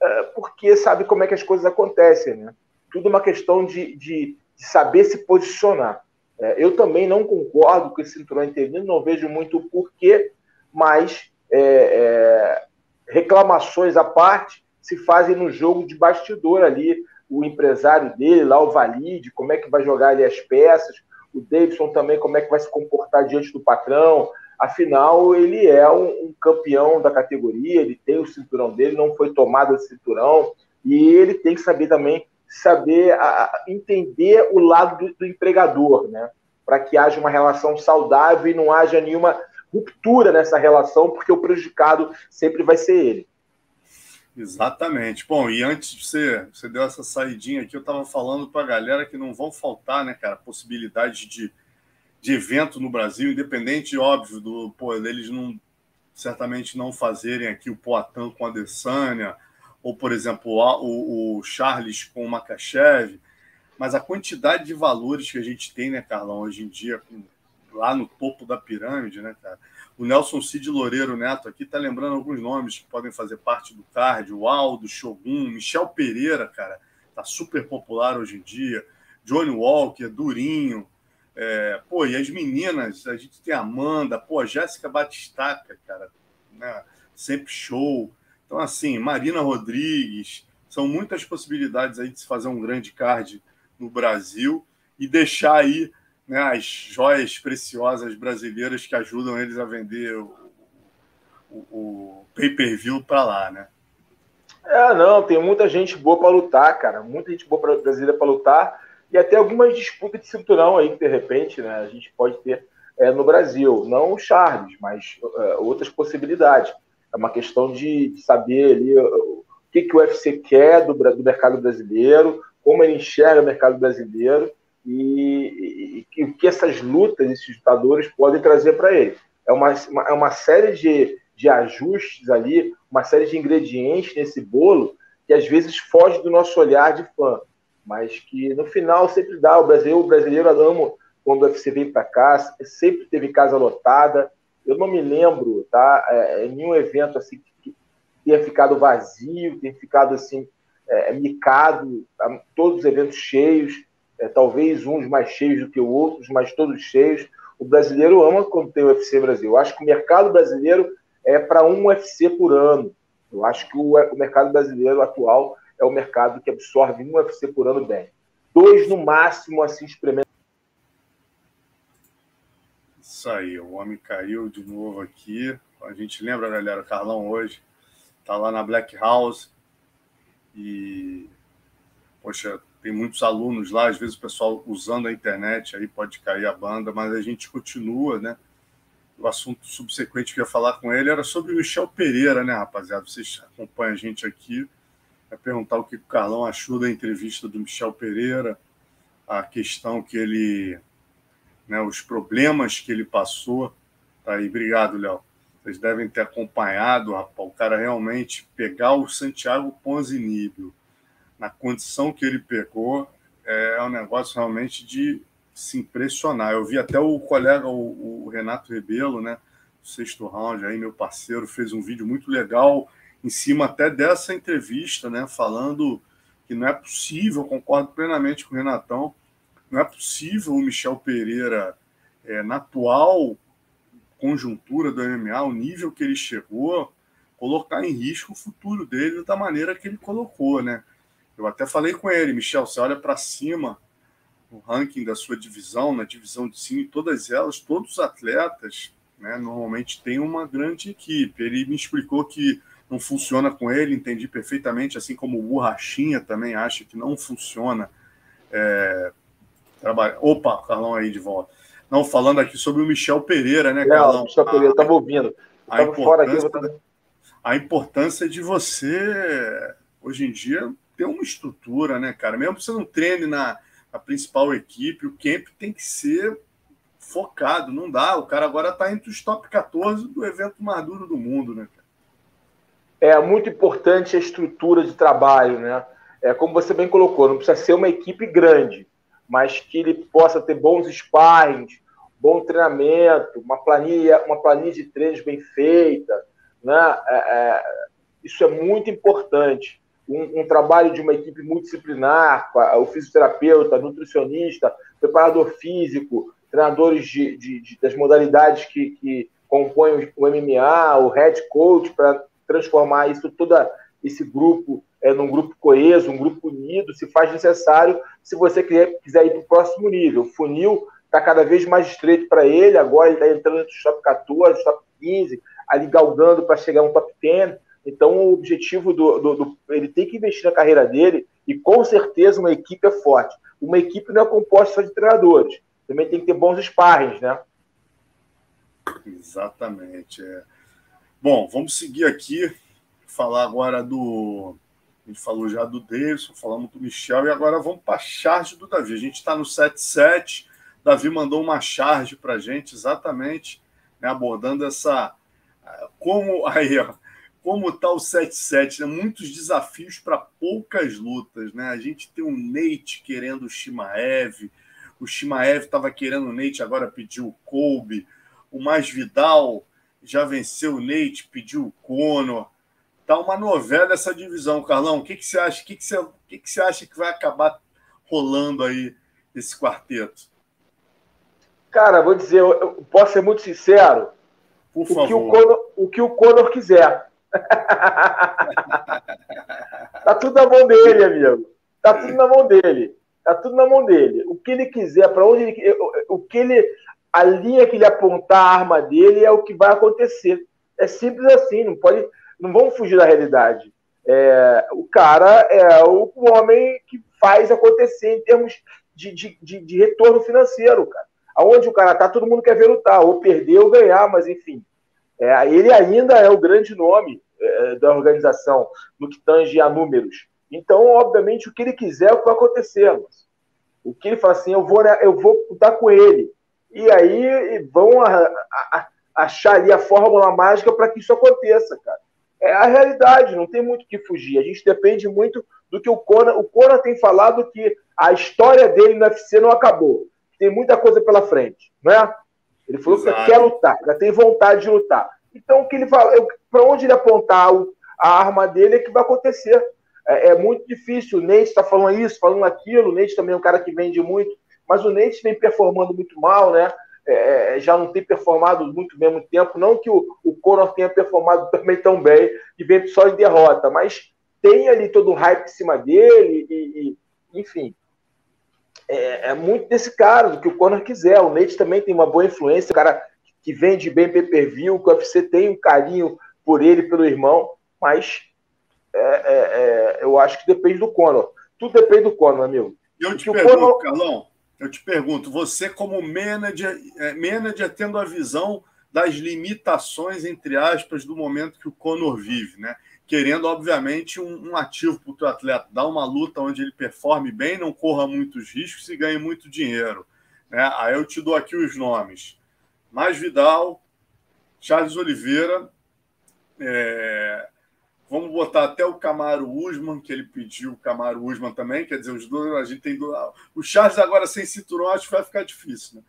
é, porque sabe como é que as coisas acontecem, né? Tudo uma questão de, de, de saber se posicionar. É, eu também não concordo com esse cinturão interino, não vejo muito o porquê, mas é, é, reclamações à parte se fazem no jogo de bastidor ali, o empresário dele, lá o Valide, como é que vai jogar ali as peças, o Davidson também, como é que vai se comportar diante do patrão, Afinal, ele é um, um, campeão da categoria, ele tem o cinturão dele, não foi tomado esse cinturão, e ele tem que saber também saber a, entender o lado do, do empregador, né? Para que haja uma relação saudável e não haja nenhuma ruptura nessa relação, porque o prejudicado sempre vai ser ele. Exatamente. Bom, e antes de você, você deu essa saidinha aqui, eu estava falando para a galera que não vão faltar, né, cara, possibilidade de de evento no Brasil, independente, óbvio, do pô, deles não certamente não fazerem aqui o Poitin com a Adesanya, ou, por exemplo, o, o Charles com o Makachev, mas a quantidade de valores que a gente tem, né, Carlão, hoje em dia, lá no topo da pirâmide, né, cara? O Nelson Cid Loureiro Neto aqui tá lembrando alguns nomes que podem fazer parte do card, o Aldo, Shogun, Michel Pereira, cara, tá super popular hoje em dia, Johnny Walker, Durinho, é, pô, e as meninas, a gente tem a Amanda, pô, Jéssica Batistaca, cara, né? sempre show. Então, assim, Marina Rodrigues, são muitas possibilidades aí de se fazer um grande card no Brasil e deixar aí né, as joias preciosas brasileiras que ajudam eles a vender o, o, o pay-per-view para lá, né? É, não, tem muita gente boa para lutar, cara. Muita gente boa brasileira para lutar e até algumas disputas de cinturão aí que de repente né, a gente pode ter é, no Brasil. Não o Charles, mas é, outras possibilidades. É uma questão de, de saber ali o que, que o UFC quer do, do mercado brasileiro, como ele enxerga o mercado brasileiro e o que essas lutas, esses lutadores podem trazer para ele. É uma, é uma série de, de ajustes ali, uma série de ingredientes nesse bolo que às vezes foge do nosso olhar de fã mas que no final sempre dá. O brasileiro, o brasileiro ama quando o UFC vem para cá, sempre teve casa lotada. Eu não me lembro, tá? É, nenhum evento assim que tenha ficado vazio, tenha ficado assim é, micado, tá? todos os eventos cheios, é, talvez uns mais cheios do que outros, mas todos cheios. O brasileiro ama quando tem o UFC Brasil. Eu acho que o mercado brasileiro é para um UFC por ano. Eu acho que o, o mercado brasileiro atual é o mercado que absorve um UFC por ano bem. Dois no máximo, assim, experimenta. Isso aí, o homem caiu de novo aqui. A gente lembra, galera, o Carlão hoje está lá na Black House e, poxa, tem muitos alunos lá, às vezes o pessoal usando a internet aí pode cair a banda, mas a gente continua, né? O assunto subsequente que eu ia falar com ele era sobre o Michel Pereira, né, rapaziada? Vocês acompanham a gente aqui é perguntar o que o Carlão achou da entrevista do Michel Pereira, a questão que ele. Né, os problemas que ele passou. Tá aí, obrigado, Léo. Vocês devem ter acompanhado, rapaz, o cara realmente pegar o Santiago Ponzinibbio na condição que ele pegou é um negócio realmente de se impressionar. Eu vi até o colega, o, o Renato Rebelo, né, do sexto round, aí, meu parceiro, fez um vídeo muito legal em cima até dessa entrevista, né, falando que não é possível, concordo plenamente com o Renatão, não é possível o Michel Pereira, é, na atual conjuntura do MMA, o nível que ele chegou, colocar em risco o futuro dele da maneira que ele colocou, né? Eu até falei com ele, Michel, você olha para cima, o ranking da sua divisão, na divisão de cima, todas elas, todos os atletas, né, normalmente têm uma grande equipe. Ele me explicou que não funciona com ele, entendi perfeitamente, assim como o Borrachinha também acha que não funciona. É, trabalha... Opa, Carlão aí de volta. Não, falando aqui sobre o Michel Pereira, né, Carlão? Não, Michel Pereira, estava ouvindo. A importância, aqui, a importância de você, hoje em dia, ter uma estrutura, né, cara? Mesmo que você não treine na, na principal equipe, o camp tem que ser focado, não dá. O cara agora está entre os top 14 do evento mais duro do mundo, né, cara? É muito importante a estrutura de trabalho, né? É como você bem colocou, não precisa ser uma equipe grande, mas que ele possa ter bons sparrings, bom treinamento, uma planilha, uma planilha de treinos bem feita, né? É, é, isso é muito importante um, um, trabalho de uma equipe multidisciplinar, o fisioterapeuta, nutricionista, preparador físico, treinadores de, de, de das modalidades que, que compõem o MMA, o head coach, para transformar isso toda esse grupo é, num grupo coeso, um grupo unido, se faz necessário se você quiser, quiser ir para o próximo nível. O funil está cada vez mais estreito para ele, agora ele está entrando os top 14, top 15, ali galgando para chegar um top 10. Então, o objetivo do, do, do, Ele tem que investir na carreira dele e, com certeza, uma equipe é forte. Uma equipe não é composta só de treinadores. Também tem que ter bons sparrings, né? Exatamente. É. Bom, vamos seguir aqui. Falar agora do. A gente falou já do Davidson, falamos do Michel e agora vamos para a charge do Davi. A gente está no 7-7. Davi mandou uma charge para a gente, exatamente, né, abordando essa. Como. Aí, ó como está o 7-7, né? muitos desafios para poucas lutas. Né? A gente tem o Nate querendo o Shimaev, o Shimaev estava querendo o Nate, agora pediu o Colby, o Masvidal já venceu o Nate, pediu o Conor. Tá uma novela essa divisão, Carlão. O que, que você acha? O que, que, você, o que, que você acha que vai acabar rolando aí esse quarteto? Cara, vou dizer, eu posso ser muito sincero. Por o favor. Que o, Conor, o que o Conor quiser tá tudo na mão dele, amigo. Tá tudo na mão dele. Tá tudo na mão dele. O que ele quiser, para onde ele, o que ele, a linha que ele apontar a arma dele é o que vai acontecer. É simples assim. Não pode, não vamos fugir da realidade. É, o cara é o homem que faz acontecer em termos de, de, de, de retorno financeiro, cara. Aonde o cara tá, todo mundo quer ver lutar, ou perder ou ganhar, mas enfim. É, ele ainda é o grande nome é, da organização no que tange a números. Então, obviamente, o que ele quiser é o que vai acontecer. Mas o que ele fala assim, eu vou, né, eu vou lutar com ele. E aí vão a, a, achar ali a fórmula mágica para que isso aconteça, cara. É a realidade, não tem muito o que fugir. A gente depende muito do que o Conan. O Conan tem falado que a história dele no UFC não acabou. Tem muita coisa pela frente, não é? Ele falou Exato. que quer lutar, já tem vontade de lutar. Então, o que ele fala, para onde ele apontar a arma dele é que vai acontecer. É, é muito difícil. O Nate está falando isso, falando aquilo. O Nate também é um cara que vende muito, mas o Nate vem performando muito mal, né? É, é já não tem performado muito muito tempo. Não que o, o Conor tenha performado [LAUGHS] também tão bem e vem só em derrota, mas tem ali todo um hype em cima dele e, e enfim. É, é, muito desse cara, do que o Conor quiser. O Nate também tem uma boa influência, o cara que vende bem pay-per-view, que o UFC tem um carinho por ele, pelo irmão, mas é, é, é, eu acho que depende do Conor. Tudo depende do Conor, amigo. Eu te pergunto, Conor... Carlão, eu te pergunto, você como manager, é, manager tendo a visão das limitações, entre aspas, do momento que o Conor vive, né? Querendo, obviamente, um, um ativo para o teu atleta, dar uma luta onde ele performe bem, não corra muitos riscos e ganhe muito dinheiro. Né? Aí eu te dou aqui os nomes mais Vidal, Charles Oliveira, é, vamos botar até o Camaro Usman, que ele pediu o Camaro Usman também, quer dizer, os dois, a gente tem dois, o Charles agora sem cinturão acho que vai ficar difícil, né?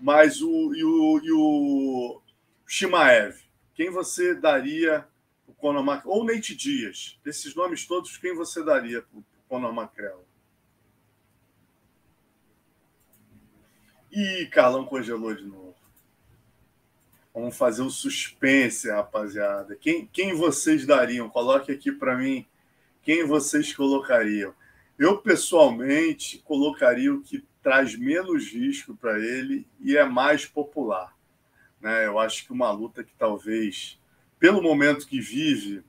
Mas o e o, e o Shimaev, quem você daria o Conor Mac ou Nate Dias? Desses nomes todos, quem você daria para o Conor McGregor. Ih, Carlão congelou de novo. Vamos fazer o suspense, rapaziada. Quem, quem vocês dariam? Coloque aqui para mim quem vocês colocariam. Eu, pessoalmente, colocaria o que traz menos risco para ele e é mais popular. Né? Eu acho que uma luta que talvez, pelo momento que vive,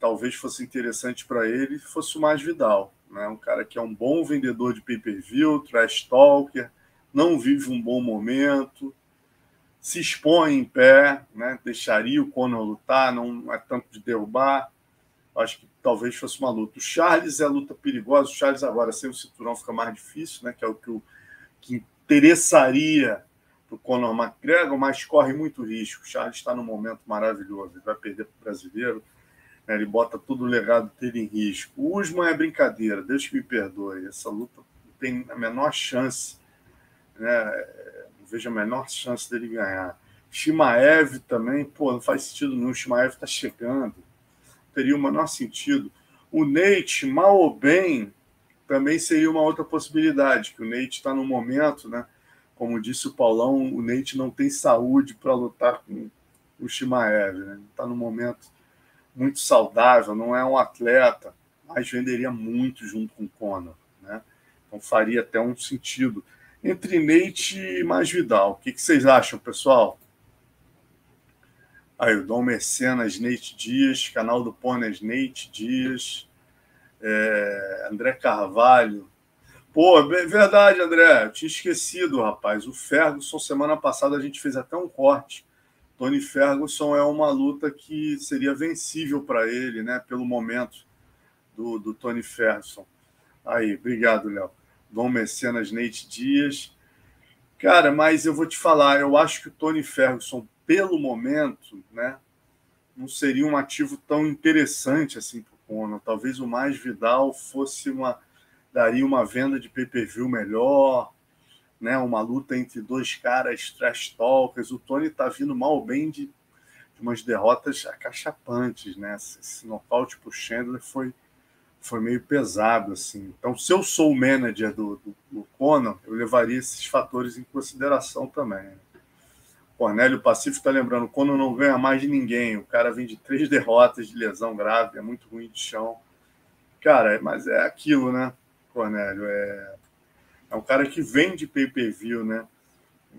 talvez fosse interessante para ele, fosse o mais Vidal. Né? Um cara que é um bom vendedor de pay-per-view, trash talker, não vive um bom momento, se expõe em pé, né? deixaria o Conor lutar, não é tanto de derrubar. Acho que talvez fosse uma luta. O Charles é luta perigosa. O Charles agora sem o cinturão fica mais difícil, né? Que é o que, o, que interessaria para o Conor McGregor, mas corre muito risco. O Charles está num momento maravilhoso. Ele vai perder para o brasileiro. Né? Ele bota todo o legado dele em risco. O Usman é brincadeira. Deus que me perdoe. Essa luta tem a menor chance né? Não vejo a menor chance dele ganhar. Shimaev também, pô, não faz sentido nenhum. O Shimaev está chegando. Teria o menor sentido. O Nate, mal ou bem, também seria uma outra possibilidade, que o Nate está no momento, né? Como disse o Paulão, o Nate não tem saúde para lutar com o Shimaev, né? Está no momento muito saudável, não é um atleta, mas venderia muito junto com o Conor, né? Então faria até um sentido entre Neite e mais Vidal. O que, que vocês acham, pessoal? Aí, o Dom Mercenas, Neite Dias, canal do Pôneis, Neite Dias, é, André Carvalho. Pô, é verdade, André, eu tinha esquecido, rapaz. O Ferguson, semana passada, a gente fez até um corte. Tony Ferguson é uma luta que seria vencível para ele, né? Pelo momento do, do Tony Ferguson. Aí, obrigado, Léo. Dom Mecenas Neite Dias. Cara, mas eu vou te falar, eu acho que o Tony Ferguson, pelo momento, né, não seria um ativo tão interessante assim para o Conor. Talvez o mais Vidal fosse uma daria uma venda de pay-per-view melhor, né, uma luta entre dois caras trash talkers. O Tony está vindo mal bem de, de umas derrotas acachapantes, né? Esse nocaute para o Chandler foi foi meio pesado, assim. Então, se eu sou o manager do, do, do Conan, eu levaria esses fatores em consideração também. Cornélio Pacífico está lembrando, Conan não ganha mais de ninguém. O cara vem de três [LAUGHS] derrotas de lesão grave, é muito ruim de chão. Cara, mas é aquilo, né, Cornélio? É, é um cara que vem de pay-per-view, né?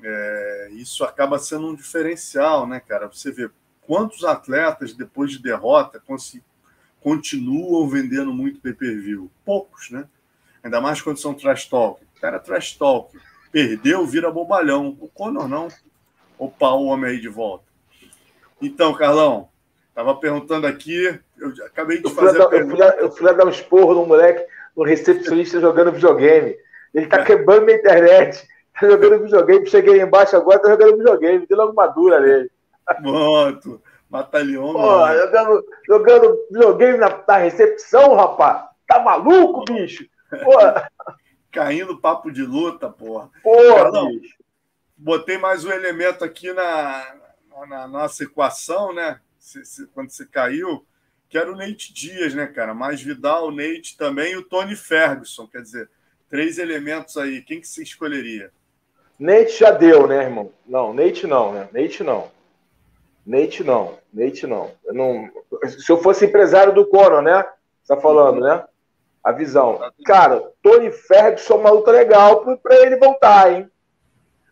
É, isso acaba sendo um diferencial, né, cara? Você vê quantos atletas, depois de derrota, conseguem continuam vendendo muito pay-per-view? Poucos, né? Ainda mais quando são trash talk. Cara, trash talk. Perdeu, vira bobalhão. O Conor não. Opa, o homem aí de volta. Então, Carlão, tava perguntando aqui, eu acabei de fazer eu fui, dar, eu, fui, eu fui dar um esporro no moleque, no recepcionista jogando videogame. Ele tá é. quebrando minha internet. Tá jogando videogame. Cheguei embaixo agora, tá jogando videogame. Deu logo uma dura nele. Pronto. Batalhão. Pô, jogando, jogando videogame na, na, recepção, rapaz. Tá maluco, bicho? Porra. [LAUGHS] Caindo papo de luta, porra. Porra, Carlão, bicho. Botei mais um elemento aqui na, na nossa equação, né? Se, se, quando você caiu, que era o Nate Dias, né, cara? Mais Vidal, o Nate também e o Tony Ferguson. Quer dizer, três elementos aí. Quem que você escolheria? Nate já deu, né, irmão? Não, Nate não, né? Nate não. Nate não, Nate não. Eu não. Se eu fosse empresário do Conor, né? Você tá falando, né? A visão. Cara, Tony Ferguson é uma luta legal para ele voltar, hein?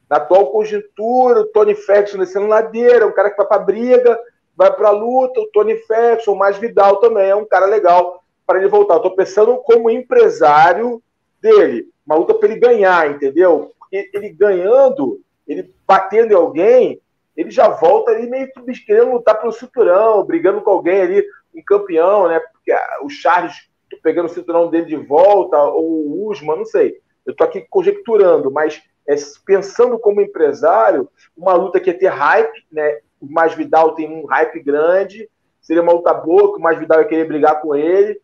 Na atual conjuntura, o Tony Ferguson descendo ladeira, um cara que vai pra briga, vai pra luta. O Tony Ferguson, mais Vidal também, é um cara legal para ele voltar. Eu tô pensando como empresário dele. Uma luta para ele ganhar, entendeu? Porque ele ganhando, ele batendo em alguém, ele já volta ali meio que querendo lutar pelo cinturão, brigando com alguém ali, um campeão, né? Porque ah, o Charles pegando o cinturão dele de volta, ou o Usman, não sei. Eu tô aqui conjecturando, mas é, pensando como empresário, uma luta que ia ter hype, né? O Mais Vidal tem um hype grande, seria uma luta boa, que o Mais Vidal ia querer brigar com ele.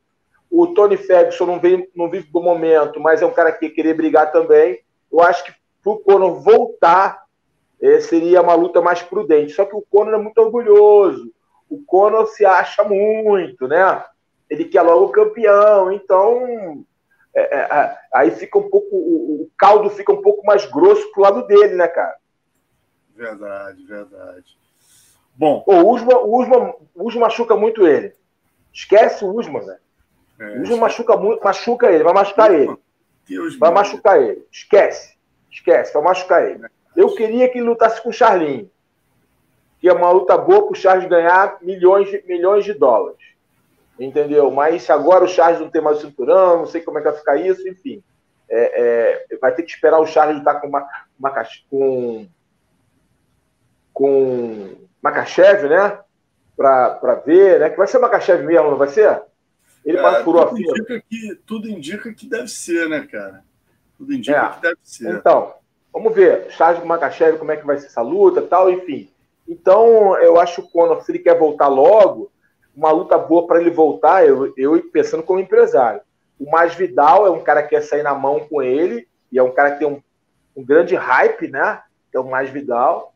O Tony Ferguson não, vem, não vive bom momento, mas é um cara que ia querer brigar também. Eu acho que pro Conor voltar seria uma luta mais prudente. Só que o Conor é muito orgulhoso. O Conor se acha muito, né? ele quer logo o campeão, então é, é, é, aí fica um pouco, o, o, caldo fica um pouco mais grosso pro lado dele, né, cara? Verdade, verdade. Bom. o Usman, o Usman, o Usman machuca muito ele. Esquece o Usman, velho. É, o Usman machuca muito, machuca ele, vai machucar ele. Deus vai Deus. machucar ele. Esquece. Esquece, vai machucar ele. Eu queria que ele lutasse com o Charlinho. Que é uma luta boa para o Charles ganhar milhões, milhões de dólares entendeu? Mas agora o Charles não tem mais o cinturão, não sei como é que vai ficar isso, enfim. É, é, vai ter que esperar o Charles estar com uma, uma com com Makachev, né? Para ver, né? Que vai ser Makachev mesmo, não vai ser? Ele é, furou a fila. Que, tudo indica que deve ser, né, cara? Tudo indica é. que deve ser. Então, vamos ver. Charles Makachev, como é que vai ser essa luta tal, enfim. Então, eu acho que o Conor, se ele quer voltar logo, uma luta boa para ele voltar, eu, eu pensando como empresário. O Mais Vidal é um cara que quer sair na mão com ele, e é um cara que tem um, um grande hype, né? Que é o Mais Vidal.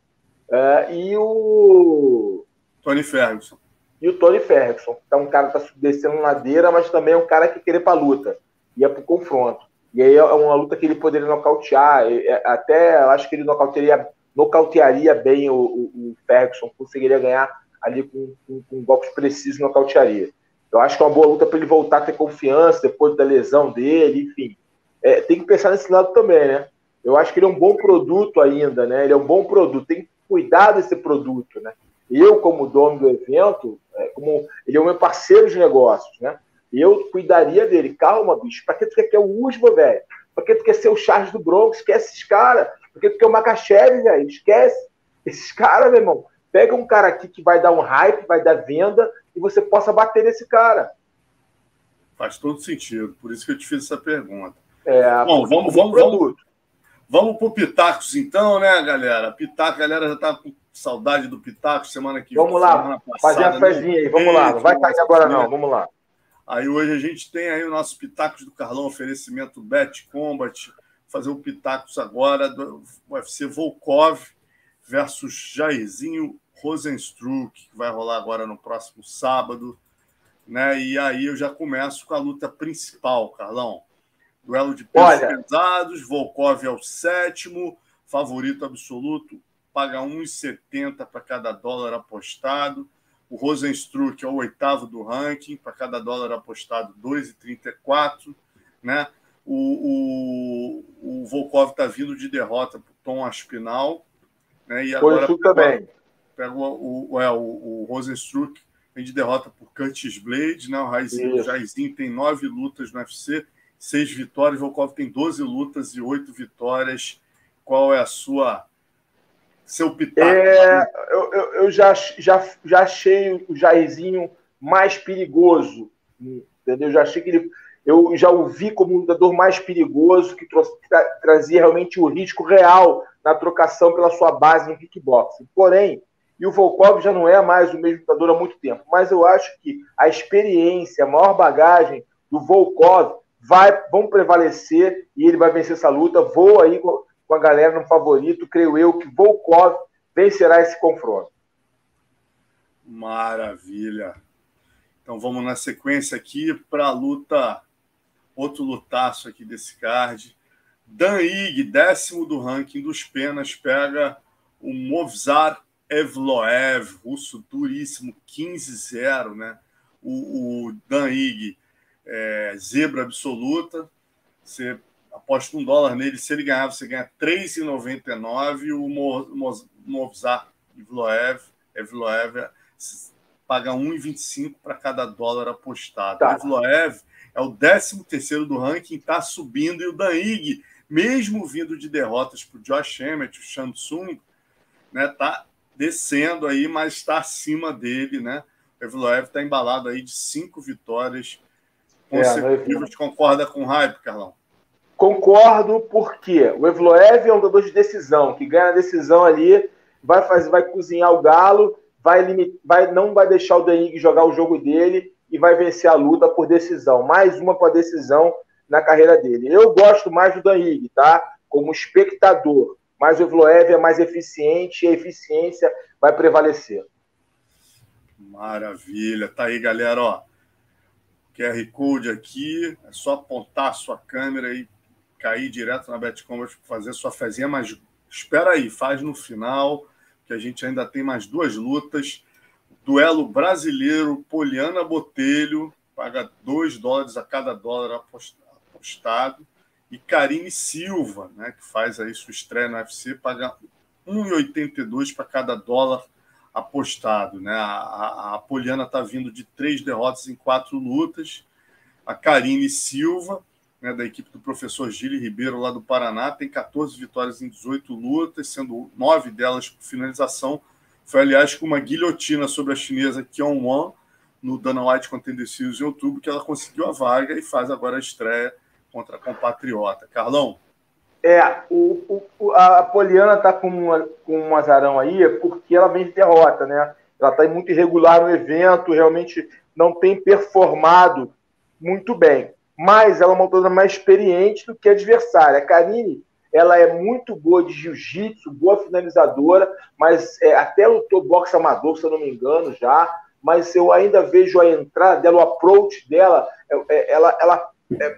É, e o. Tony Ferguson. E o Tony Ferguson, que é um cara que está descendo ladeira, mas também é um cara que querer para luta. E é para o confronto. E aí é uma luta que ele poderia nocautear. É, até acho que ele nocautearia, nocautearia bem o, o, o Ferguson, conseguiria ganhar ali com, com, com golpes precisos no cautearia. Eu acho que é uma boa luta para ele voltar a ter confiança depois da lesão dele, enfim. É, tem que pensar nesse lado também, né? Eu acho que ele é um bom produto ainda, né? Ele é um bom produto, tem que cuidar desse produto, né? Eu, como dono do evento, é, como ele é o meu parceiro de negócios, né? Eu cuidaria dele. Calma, bicho. Pra que tu quer que é o Usma, velho? Pra que tu quer ser o Charles do Bronx? Esquece esses caras. Pra que tu quer o Makachev, velho? Esquece. Esses caras, meu irmão. Pega um cara aqui que vai dar um hype, vai dar venda, e você possa bater nesse cara. Faz todo sentido, por isso que eu te fiz essa pergunta. É, Bom, vamos, vamos, vamos, vamos pro Pitacos então, né, galera? Pitacos, a galera já tá com saudade do Pitacos semana que vem. Vamos lá, fazer a fezinha aí, vamos lá, não vai cair agora não, vamos lá. Aí hoje a gente tem aí o nosso Pitacos do Carlão, oferecimento Bet Combat, fazer o Pitacos agora do UFC Volkov versus Jairzinho Rosenstruck, que vai rolar agora no próximo sábado. Né? E aí eu já começo com a luta principal, Carlão. Duelo de pesos Olha. pesados, Volkov é o sétimo, favorito absoluto, paga 1,70 para cada dólar apostado. O Rosenstruck é o oitavo do ranking, para cada dólar apostado, 2,34. Né? O, o, o Volkov está vindo de derrota para o Tom Aspinal. Né? E agora, Foi também pega o, o, é, o, o Rosenstruck, vem de derrota por Curtis Blade, né? o Raizinho, o Jairzinho tem nove lutas no UFC, seis vitórias, o Volkov tem 12 lutas e oito vitórias. Qual é a sua seu pitaco? É, eu, eu, eu, já, já, já achei o Jairzinho mais perigoso, entendeu? Eu já achei que ele eu já o vi como um lutador mais perigoso, que tra, trazia realmente o risco real na trocação pela sua base no kickboxing. Porém, e o Volkov já não é mais o mesmo lutador há muito tempo. Mas eu acho que a experiência, a maior bagagem do Volkov vai, vão prevalecer e ele vai vencer essa luta. Vou aí com, a galera no favorito. Creio eu que Volkov vencerá esse confronto. Maravilha. Então vamos na sequência aqui para a luta, outro lutaço aqui desse card. Dan Ig, décimo do ranking dos penas, pega o Movzar Evloev, russo duríssimo, 15-0, né? O, o Dan Ig, é, zebra absoluta. Você aposta um dólar nele, se ele ganhar, você ganha 3,99. O Movzar Evloev, Evloev paga 1,25 para cada dólar apostado. Tá. O Evloev é o 13 terceiro do ranking, está subindo, e o Dan Ig, mesmo vindo de derrotas para o Josh Emmett, o Samsung, né, tá descendo aí, mas está acima dele, né? O Evloev está embalado aí de cinco vitórias consecutivas. É, Concorda com o hype, Carlão? Concordo, porque o Evloev é um lutador de decisão, que ganha a decisão ali, vai fazer, vai cozinhar o galo, vai, vai não vai deixar o Danig jogar o jogo dele e vai vencer a luta por decisão. Mais uma para decisão na carreira dele. Eu gosto mais do Danig, tá? Como espectador mas o Evloev é mais eficiente e a eficiência vai prevalecer. Maravilha. Tá aí, galera. Ó. QR Code aqui, é só apontar a sua câmera e cair direto na BetCombat para fazer sua fezinha, mas espera aí, faz no final, que a gente ainda tem mais duas lutas. Duelo brasileiro, Poliana Botelho, paga 2 dólares a cada dólar apostado. E Karine Silva, né, que faz aí sua estreia no UFC, paga 1,82 para cada dólar apostado. Né? A, a, a Poliana está vindo de três derrotas em quatro lutas. A Karine Silva, né, da equipe do professor Gili Ribeiro, lá do Paraná, tem 14 vitórias em 18 lutas, sendo nove delas por finalização. Foi, aliás, com uma guilhotina sobre a chinesa Kion Wan no Dana White Contender Series em outubro que ela conseguiu a vaga e faz agora a estreia contra a compatriota. Carlão? É, o, o, a Poliana está com, com um azarão aí porque ela vem de derrota, né? Ela está muito irregular no evento, realmente não tem performado muito bem. Mas ela é uma lutadora mais experiente do que a adversária. A Karine, ela é muito boa de jiu-jitsu, boa finalizadora, mas é, até lutou boxe amador, se eu não me engano, já. Mas eu ainda vejo a entrada dela, o approach dela, é, é, ela, ela é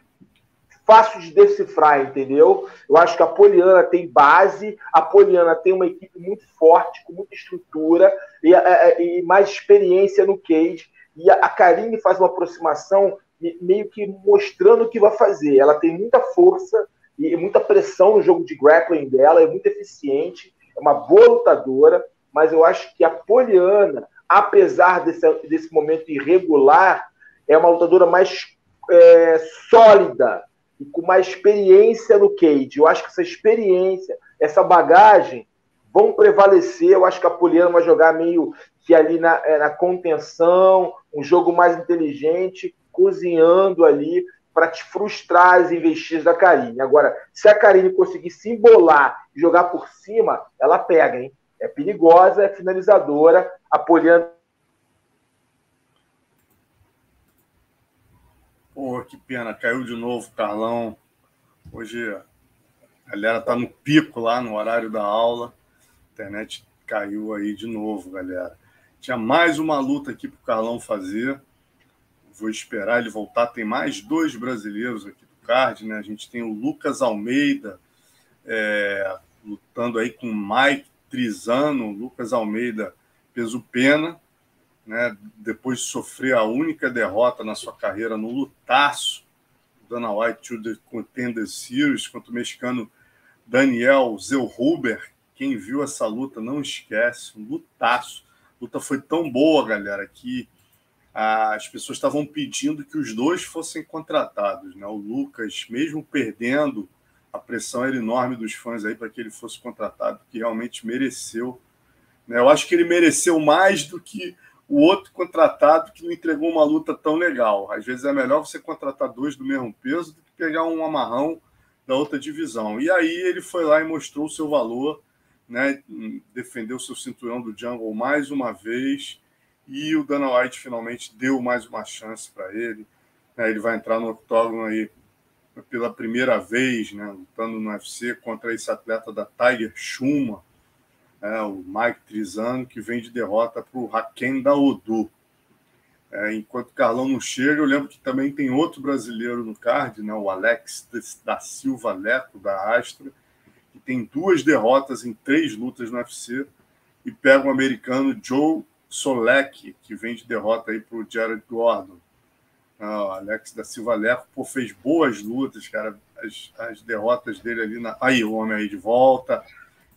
fácil de decifrar, entendeu? Eu acho que a Poliana tem base, a Poliana tem uma equipe muito forte, com muita estrutura e, e mais experiência no cage. E a Karine faz uma aproximação meio que mostrando o que vai fazer. Ela tem muita força e muita pressão no jogo de grappling dela, é muito eficiente, é uma boa lutadora, mas eu acho que a Poliana, apesar desse, desse momento irregular, é uma lutadora mais é, sólida, e com mais experiência no cage. Eu acho que essa experiência, essa bagagem vão prevalecer. Eu acho que a Poliana vai jogar meio que ali na, é, na contenção, um jogo mais inteligente, cozinhando ali para te frustrar as investidas da Karine. Agora, se a Karine conseguir se embolar e jogar por cima, ela pega, hein? É perigosa, é finalizadora. A Poliana Pô, que pena, caiu de novo, Carlão. Hoje a galera tá no pico lá no horário da aula. A internet caiu aí de novo, galera. Tinha mais uma luta aqui pro Carlão fazer. Vou esperar ele voltar. Tem mais dois brasileiros aqui do card, né? A gente tem o Lucas Almeida é, lutando aí com o Mike Trizano. Lucas Almeida, peso pena né, depois de sofrer a única derrota na sua carreira no lutaço Dana White to the Contender Series contra o mexicano Daniel Zellhuber. Quem viu essa luta não esquece, um lutaço. A luta foi tão boa, galera, que as pessoas estavam pedindo que os dois fossem contratados. Né? O Lucas, mesmo perdendo, a pressão era enorme dos fãs aí para que ele fosse contratado, que realmente mereceu. Né? Eu acho que ele mereceu mais do que o outro contratado que não entregou uma luta tão legal. Às vezes é melhor você contratar dois do mesmo peso do que pegar um amarrão da outra divisão. E aí ele foi lá e mostrou o seu valor, né? defendeu seu cinturão do Jungle mais uma vez e o Dana White finalmente deu mais uma chance para ele. Né? Ele vai entrar no octógono aí pela primeira vez, né? lutando no UFC contra esse atleta da Tiger Schumann, é, o Mike Trizano, que vem de derrota para o da Odu. É, enquanto Carlão não chega, eu lembro que também tem outro brasileiro no card, né, o Alex da Silva Leto, da Astra, que tem duas derrotas em três lutas no UFC, e pega o americano Joe Solek, que vem de derrota aí para o Jared Gordon. Ah, Alex da Silva Leto pô, fez boas lutas, cara. As, as derrotas dele ali na. Aí, o homem aí de volta.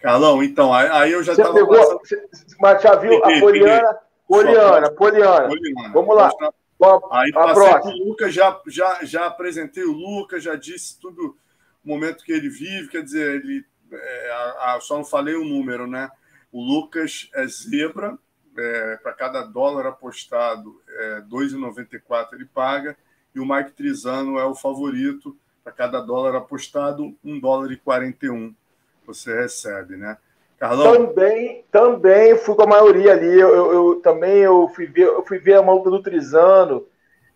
Carlão, então, aí eu já estava. Pegou, passando... Mas já viu peguei, a Poliana? Poliana, Poliana. Poliana. Vamos lá. Aí a próxima. o Lucas, já, já, já apresentei o Lucas, já disse tudo o momento que ele vive, quer dizer, ele é, a, a, só não falei o número, né? O Lucas é zebra, é, para cada dólar apostado, é, 2,94 ele paga, e o Mike Trizano é o favorito, para cada dólar apostado, 1 dólar e 41 você recebe, né? Carlão? Também, também fui com a maioria ali. Eu, eu, eu também eu fui ver, eu fui ver a luta do Trizano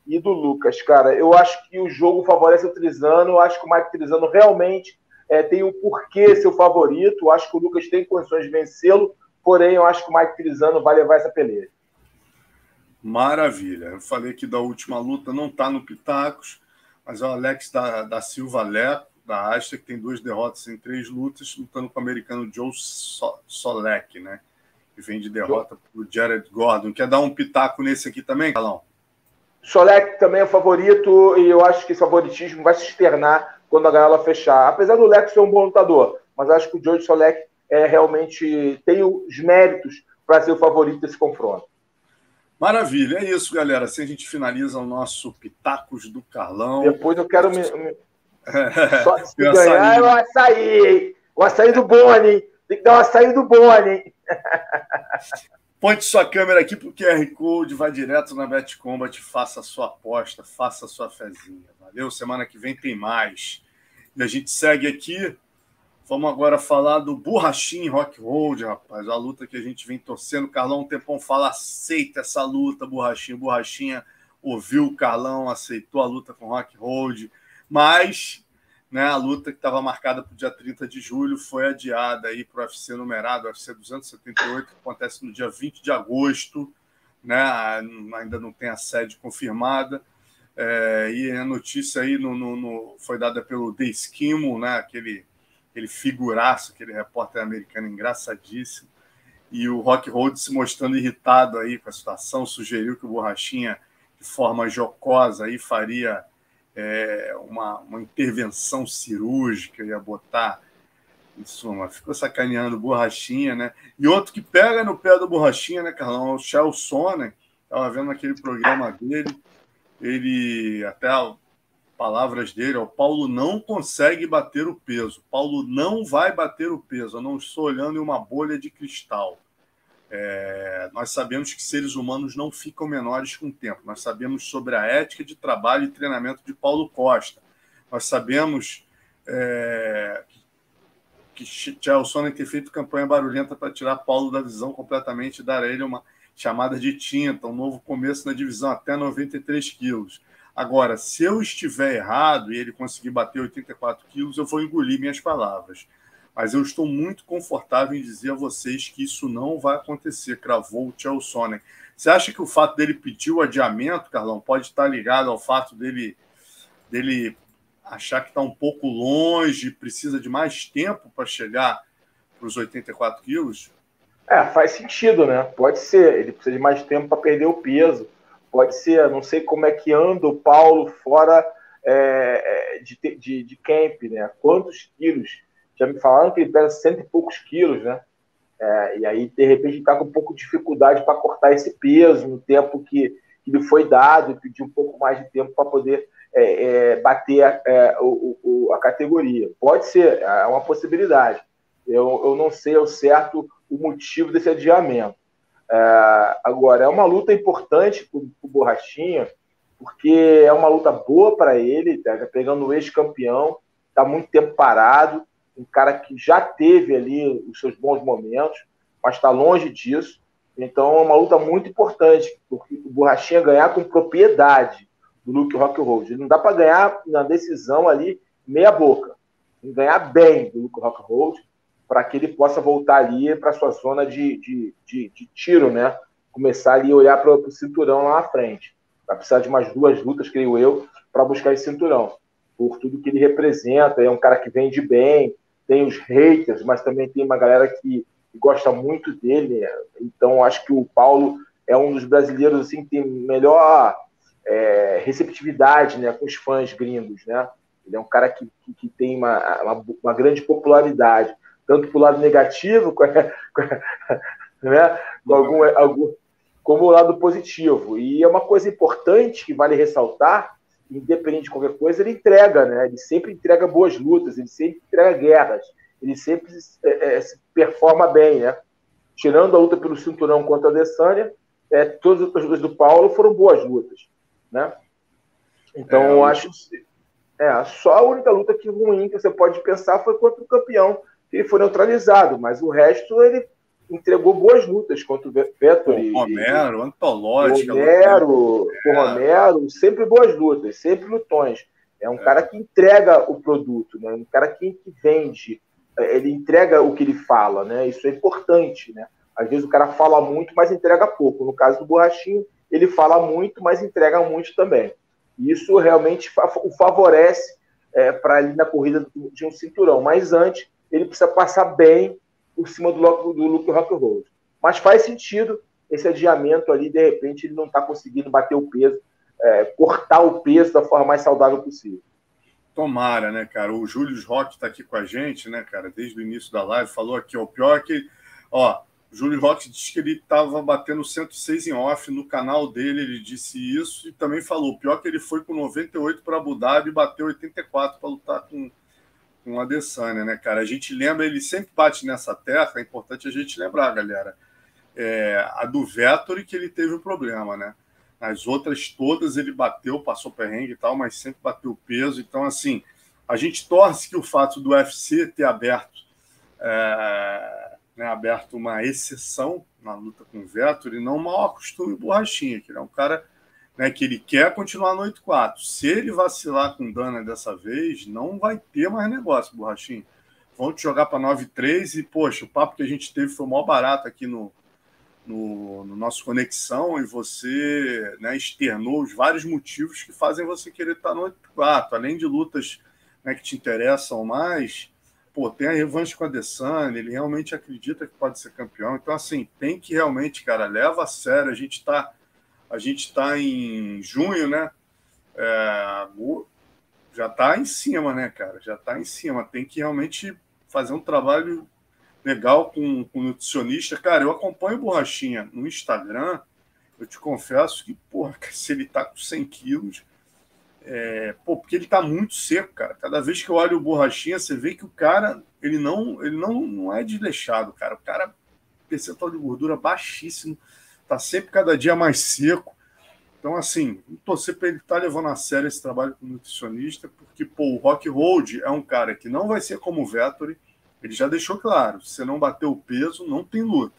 e do Lucas, cara. Eu acho que o jogo favorece o Trizano. Eu acho que o Mike Trizano realmente é, tem um porquê seu favorito. Eu acho que o Lucas tem condições de vencê-lo. Porém, eu acho que o Mike Trizano vai levar essa peleia. Maravilha. Eu falei que da última luta não está no Pitacos, mas é o Alex da, da Silva Leco, da Astra, que tem duas derrotas em três lutas, lutando com o americano Joe Solek, né? Que vem de derrota para o Jared Gordon. Quer dar um pitaco nesse aqui também, Calão? Solek também é favorito e eu acho que esse favoritismo vai se externar quando a gaiola fechar. Apesar do Lex ser um bom lutador, mas acho que o George Solek é, realmente tem os méritos para ser o favorito desse confronto. Maravilha, é isso, galera. Assim a gente finaliza o nosso Pitacos do Carlão. Depois eu quero me. me... [LAUGHS] Só se ganhar é o açaí. O açaí do Boni. Tem que dar o açaí do Boni. [LAUGHS] Ponte sua câmera aqui para o QR Code, vai direto na Bet Combat, faça a sua aposta, faça a sua fezinha. Valeu? Semana que vem tem mais. E a gente segue aqui Vamos agora falar do Borrachinho Rock Road, rapaz. A luta que a gente vem torcendo. Carlão um tempão fala, aceita essa luta, Borrachinho. Borrachinha ouviu o Carlão, aceitou a luta com Rock Road. Mas né, a luta que estava marcada para o dia 30 de julho foi adiada aí para o UFC numerado, UFC 278, que acontece no dia 20 de agosto. Né, ainda não tem a sede confirmada. É, e a notícia aí no, no, no, foi dada pelo The Esquimo, né, aquele aquele figuraço, aquele repórter americano engraçadíssimo. E o Rock Road se mostrando irritado aí com a situação, sugeriu que o Borrachinha, de forma jocosa, aí faria é, uma, uma intervenção cirúrgica, ia botar. Em suma, ficou sacaneando o Borrachinha, né? E outro que pega no pé do Borrachinha, né, Carlão? É o Chelsea, né? Estava vendo aquele programa dele. Ele até palavras dele, o Paulo não consegue bater o peso. Paulo não vai bater o peso. Eu não estou olhando em uma bolha de cristal. É, nós sabemos que seres humanos não ficam menores com o tempo. Nós sabemos sobre a ética de trabalho e treinamento de Paulo Costa. Nós sabemos é, que Chelsea tem feito campanha barulhenta para tirar Paulo da visão completamente e dar a ele uma chamada de tinta, um novo começo na divisão até 93 quilos. Agora, se eu estiver errado e ele conseguir bater 84 quilos, eu vou engolir minhas palavras. Mas eu estou muito confortável em dizer a vocês que isso não vai acontecer, cravou o Chelsea. Você acha que o fato dele pedir o adiamento, Carlão, pode estar ligado ao fato dele, dele achar que está um pouco longe, precisa de mais tempo para chegar para os 84 quilos? É, faz sentido, né? Pode ser. Ele precisa de mais tempo para perder o peso pode ser, não sei como é que anda o Paulo fora é, é, de, de, de camp, né? Quantos quilos? Já me falaram que ele pesa cento e poucos quilos, né? É, e aí, de repente, está com um pouco de dificuldade para cortar esse peso no tempo que, que lhe foi dado, pedir um pouco mais de tempo para poder é, é, bater a, é, o, o, a categoria. Pode ser, é uma possibilidade. Eu, eu não sei ao certo o motivo desse adiamento. É, agora, é uma luta importante para o Borrachinha, porque é uma luta boa para ele, tá pegando o ex-campeão, está muito tempo parado, um cara que já teve ali os seus bons momentos, mas está longe disso. Então é uma luta muito importante, porque o Borrachinha ganhar com propriedade do Luke Rock Road. Não dá para ganhar na decisão ali meia boca. Que ganhar bem do Luke Rock Road para que ele possa voltar ali para sua zona de, de, de, de, tiro, né? Começar ali a olhar para o cinturão lá na frente. Vai precisar de mais duas lutas, creio eu, para buscar esse cinturão. Por tudo que ele representa, é um cara que vende bem, tem os haters, mas também tem uma galera que, gosta muito dele. Então, acho que o Paulo é um dos brasileiros assim, que tem melhor é, receptividade né, com os fãs gringos, né? Ele é um cara que, que, que tem uma, uma, uma, grande popularidade tanto para o lado negativo, [LAUGHS] né, com algum, algum, como o lado positivo. E é uma coisa importante que vale ressaltar, independente de qualquer coisa, ele entrega, né? Ele sempre entrega boas lutas, ele sempre entrega guerras, ele sempre é, é, se performa bem, né? Tirando a luta pelo cinturão contra a Adesanya, é, todas as lutas do Paulo foram boas lutas, né? Então, é, eu acho é, só a única luta que ruim que você pode pensar foi contra o campeão ele foi neutralizado, mas o resto ele entregou boas lutas contra o Vettori. O Romero, antológica. Romero, Romero, sempre boas lutas, sempre lutões. É um é. cara que entrega o produto, né? um cara que, que vende, é, ele entrega o que ele fala, né? Isso é importante, né? Às vezes o cara fala muito, mas entrega pouco. No caso do Borrachinho, ele fala muito, mas entrega muito também. Isso realmente o favorece é, para ali na corrida de um cinturão. Mas antes, ele precisa passar bem por cima do, do Luke Rock Road. Mas faz sentido esse adiamento ali, de repente, ele não está conseguindo bater o peso, é, cortar o peso da forma mais saudável possível. Tomara, né, cara? O Júlio Rock está aqui com a gente, né, cara, desde o início da live, falou aqui, ó, o pior é que, ó, o Júlio Rock disse que ele estava batendo 106 em off no canal dele, ele disse isso e também falou, o pior é que ele foi com 98 para Abu Dhabi e bateu 84 para lutar com, com a Adesanya, né, cara? A gente lembra, ele sempre bate nessa terra, é importante a gente lembrar, galera, é, a do Vettori que ele teve um problema, né? As outras todas ele bateu, passou perrengue e tal, mas sempre bateu peso. Então, assim, a gente torce que o fato do UFC ter aberto, é, né, aberto uma exceção na luta com o Vettori, não mal acostume borrachinha, que ele é um cara né, que ele quer continuar no 8-4. Se ele vacilar com Dana dessa vez, não vai ter mais negócio, borrachinha. Vão te jogar para 9-3 e, poxa, o papo que a gente teve foi mó barato aqui no, no, no nosso Conexão e você né, externou os vários motivos que fazem você querer estar no 8-4, além de lutas né, que te interessam mais. Pô, tem a revanche com a Desane, ele realmente acredita que pode ser campeão. Então, assim, tem que realmente, cara, leva a sério. A gente está a gente tá em junho, né? É, já está em cima, né, cara? Já está em cima. Tem que realmente fazer um trabalho legal com, com nutricionista. Cara, eu acompanho o Borrachinha no Instagram. Eu te confesso que, porra, se ele tá com 100 quilos, é, pô, porque ele tá muito seco, cara. Cada vez que eu olho o Borrachinha, você vê que o cara, ele não, ele não, não é desleixado, cara. O cara, percentual de gordura baixíssimo, tá sempre cada dia mais seco. Então, assim, torcer para ele estar tá levando a sério esse trabalho com nutricionista, porque, pô, o Rock Road é um cara que não vai ser como o Vettori, ele já deixou claro: se você não bater o peso, não tem luta.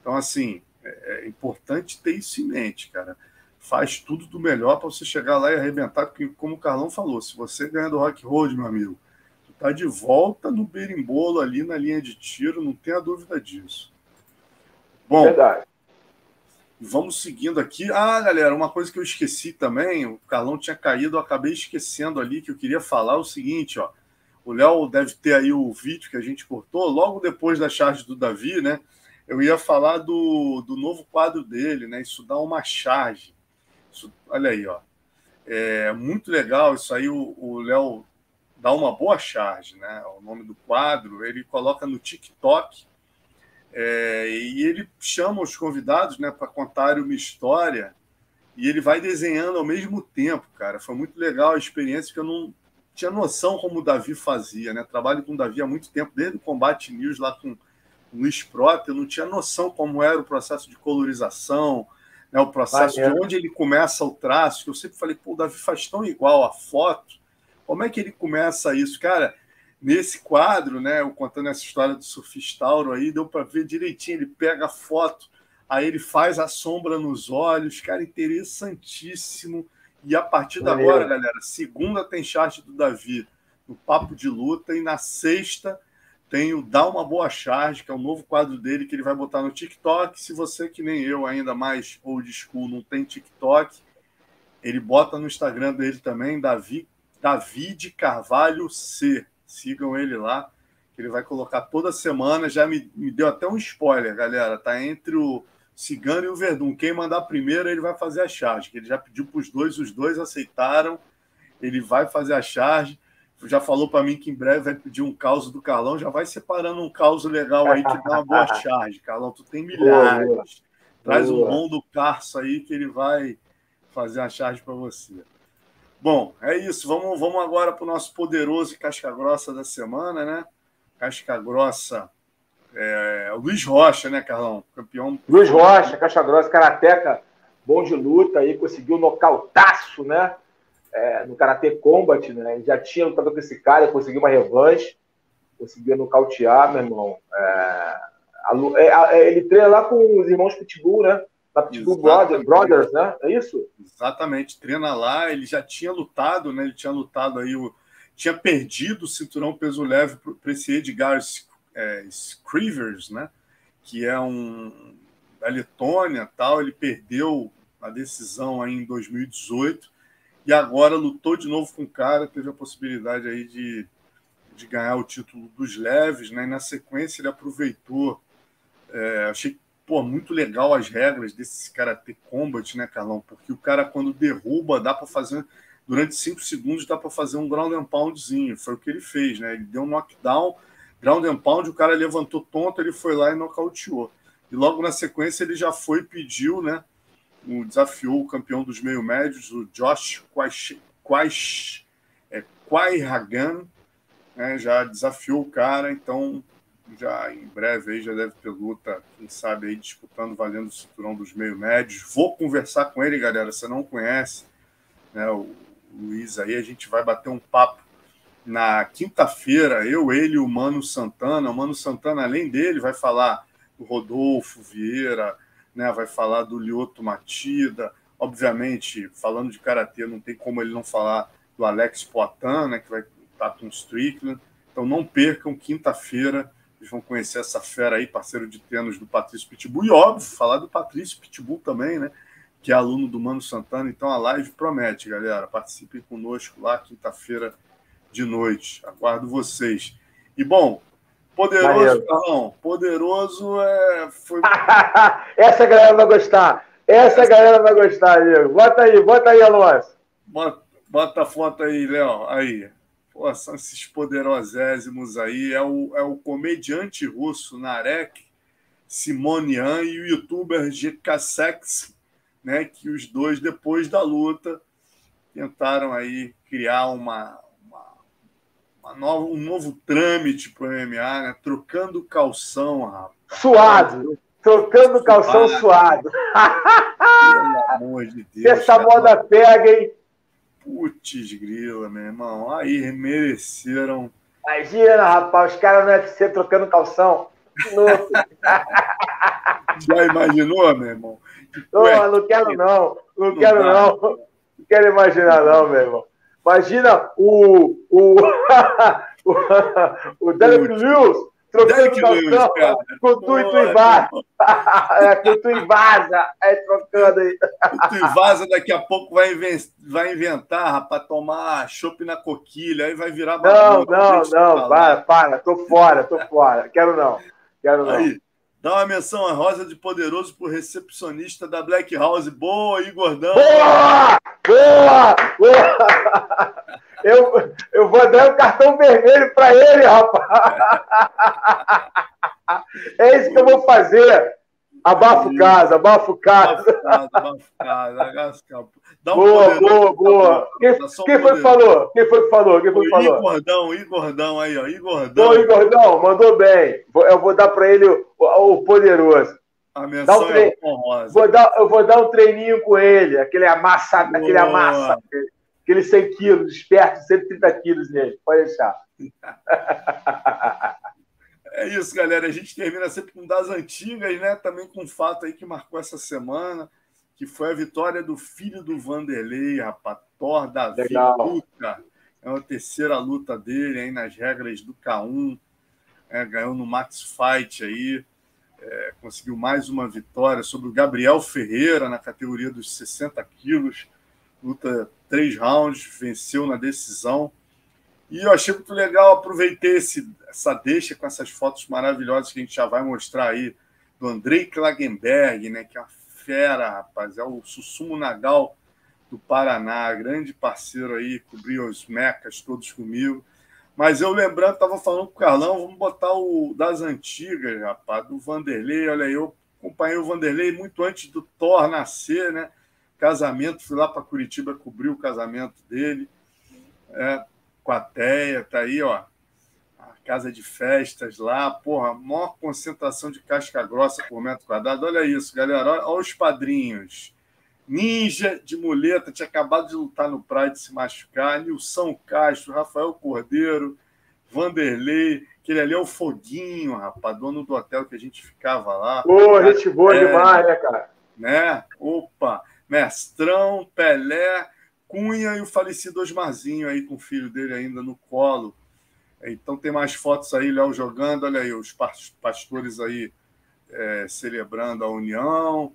Então, assim, é, é importante ter isso em mente, cara. Faz tudo do melhor para você chegar lá e arrebentar, porque, como o Carlão falou, se você ganha do Rock Road, meu amigo, tu tá de volta no berimbolo ali na linha de tiro, não tenha dúvida disso. Bom, Verdade. Vamos seguindo aqui. Ah, galera, uma coisa que eu esqueci também, o Carlão tinha caído, eu acabei esquecendo ali que eu queria falar o seguinte, ó. O Léo deve ter aí o vídeo que a gente cortou logo depois da charge do Davi, né? Eu ia falar do, do novo quadro dele, né? Isso dá uma charge. Isso, olha aí, ó. É muito legal isso aí. O Léo dá uma boa charge, né? O nome do quadro ele coloca no TikTok é, e ele chama os convidados, né, para contar uma história e ele vai desenhando ao mesmo tempo, cara. Foi muito legal a experiência que eu não tinha noção como o Davi fazia, né? Trabalho com o Davi há muito tempo, desde o Combate News lá com o Luiz Prota, eu não tinha noção como era o processo de colorização, né? o processo de onde ele começa o traço, que eu sempre falei, pô, o Davi faz tão igual a foto, como é que ele começa isso? Cara, nesse quadro, né, eu contando essa história do surfistauro aí, deu para ver direitinho, ele pega a foto, aí ele faz a sombra nos olhos, cara, interessantíssimo, e a partir de agora, galera, segunda tem chat do Davi no Papo de Luta e na sexta tem o Dá Uma Boa Charge, que é o novo quadro dele que ele vai botar no TikTok. Se você, que nem eu, ainda mais old school, não tem TikTok, ele bota no Instagram dele também, Davi, David Carvalho C. Sigam ele lá, que ele vai colocar toda semana. Já me, me deu até um spoiler, galera. Tá entre o Cigano e o Verdun. Quem mandar primeiro, ele vai fazer a charge. Ele já pediu para os dois, os dois aceitaram. Ele vai fazer a charge. Já falou para mim que em breve vai pedir um caos do Carlão. Já vai separando um caos legal aí que dá uma boa [LAUGHS] charge. Carlão, tu tem milhares. Boa, Traz boa. um bom do Carso aí que ele vai fazer a charge para você. Bom, é isso. Vamos, vamos agora para o nosso poderoso Casca Grossa da semana, né? Casca Grossa é, Luiz Rocha, né, Carlão? Campeão. Luiz Rocha, caixa grossa, karateca, bom de luta, aí conseguiu nocautaço, né? É, no Karatê Combat, né? Ele já tinha lutado com esse cara, conseguiu uma revanche, conseguiu nocautear, meu irmão. É, é, é, ele treina lá com os irmãos Pitbull, né? Da Pitbull Brothers, Brothers, né? É isso? Exatamente, treina lá, ele já tinha lutado, né? Ele tinha lutado aí, o, tinha perdido o cinturão peso leve para esse Edgar é, Scrivers, né? Que é um da Letônia, tal. Ele perdeu a decisão aí em 2018 e agora lutou de novo com o cara, teve a possibilidade aí de, de ganhar o título dos leves, né? E na sequência ele aproveitou. É, achei pô, muito legal as regras desse Karate Combat, né, Carlão? Porque o cara, quando derruba, dá para fazer. Durante cinco segundos dá para fazer um ground and poundzinho. Foi o que ele fez, né? Ele deu um knockdown, ground and pound, o cara levantou tonto, ele foi lá e nocauteou. E logo na sequência ele já foi e pediu, né? O, desafiou o campeão dos meio-médios, o Josh Quais, é, Quai Hagan, né? já desafiou o cara, então já em breve aí já deve ter luta, quem sabe aí disputando, valendo o cinturão dos meio médios. Vou conversar com ele, galera. Você não conhece, né? O Luiz aí, a gente vai bater um papo na quinta-feira. Eu, ele, o Mano Santana. O Mano Santana, além dele, vai falar do Rodolfo Vieira, né? Vai falar do Lioto Matida. Obviamente, falando de karatê, não tem como ele não falar do Alex Poitin, né? Que vai estar com o Strickland. Então não percam quinta-feira vocês vão conhecer essa fera aí, parceiro de tênis do Patrício Pitbull. E óbvio, falar do Patrício Pitbull também, né? Que é aluno do Mano Santana. Então a live promete, galera. Participem conosco lá, quinta-feira de noite. Aguardo vocês. E bom, poderoso, Carlão, poderoso é. Foi... [LAUGHS] Essa galera vai gostar. Essa Essa... galera vai gostar, Diego. Bota aí, bota aí, Alonso. Bota, bota a foto aí, Léo. Aí. Pô, são esses poderosésimos aí. É o, é o comediante russo Narek Simonian e o youtuber GKSex, né? Que os dois, depois da luta, tentaram aí criar uma, uma, uma nova, um novo trâmite para o MMA, né? Trocando calção, rapaz. Suado! Trocando calção suado. Pelo amor de [LAUGHS] Deus. Essa moda pega, hein? Putz, grila, meu irmão. Aí mereceram. Imagina, rapaz, os caras no UFC trocando calção. [LAUGHS] Já imaginou, meu irmão? Não, não quero não. Não, não quero dá. não. Não quero imaginar, não, meu irmão. Imagina o. O, [LAUGHS] o, o Derek Lewis trocando calção com tu e tu e vaza. é, com tu e vaza. Aí trocando aí. O tu e vaza daqui a pouco vai, vai inventar, rapaz, tomar chopp na coquilha, aí vai virar Não, não, não, para, para, tô fora, tô fora. Quero não. Quero não. Aí, dá uma menção a Rosa de Poderoso pro recepcionista da Black House. Boa aí, gordão. Boa! Boa! Boa! [LAUGHS] Eu, eu vou dar um cartão vermelho para ele, rapaz. É isso que eu vou fazer. Abafa o caso, abafa o caso. Abafa o caso, Dá um boa, poder, boa, boa. Quem, quem foi que falou? Quem foi que falou? Quem foi que falou? Igordão, Igordão aí, ó. Igordão. Ô, Igordão, mandou bem. Eu vou dar para ele o, o, poderoso. A menção um tre... é vou dar, Eu vou dar um treininho com ele, aquele amassa, aquele amassa. Aqueles 100 quilos, desperto 130 quilos nele. Pode deixar. É isso, galera. A gente termina sempre com das antigas, né? Também com um fato aí que marcou essa semana, que foi a vitória do filho do Vanderlei, rapaz, Thor Davi Luta. É a terceira luta dele aí nas regras do K1. É, ganhou no Max Fight aí. É, conseguiu mais uma vitória sobre o Gabriel Ferreira na categoria dos 60 quilos. Luta três rounds, venceu na decisão. E eu achei muito legal, aproveitei esse, essa deixa com essas fotos maravilhosas que a gente já vai mostrar aí, do Andrei Klagenberg, né, que é uma fera, rapaz, é o Sussumo Nagal do Paraná, grande parceiro aí, cobriu os mecas todos comigo. Mas eu lembrando, estava falando com o Carlão, vamos botar o das antigas, rapaz, do Vanderlei. Olha, eu acompanhei o Vanderlei muito antes do Thor nascer, né? Casamento, fui lá para Curitiba cobrir o casamento dele. É, com a Teia, tá aí, ó. A casa de festas lá, porra, maior concentração de casca grossa por metro quadrado. Olha isso, galera. Olha, olha os padrinhos. Ninja de muleta, tinha acabado de lutar no Pride se machucar. Nilson Castro, Rafael Cordeiro, Vanderlei, aquele ali é o Foguinho, rapaz, dono do hotel que a gente ficava lá. Pô, gente boa é, demais, né, cara? Né? Opa! Mestrão, Pelé, Cunha e o falecido Osmarzinho aí com o filho dele ainda no colo. Então tem mais fotos aí, Léo jogando, olha aí, os pastores aí é, celebrando a união.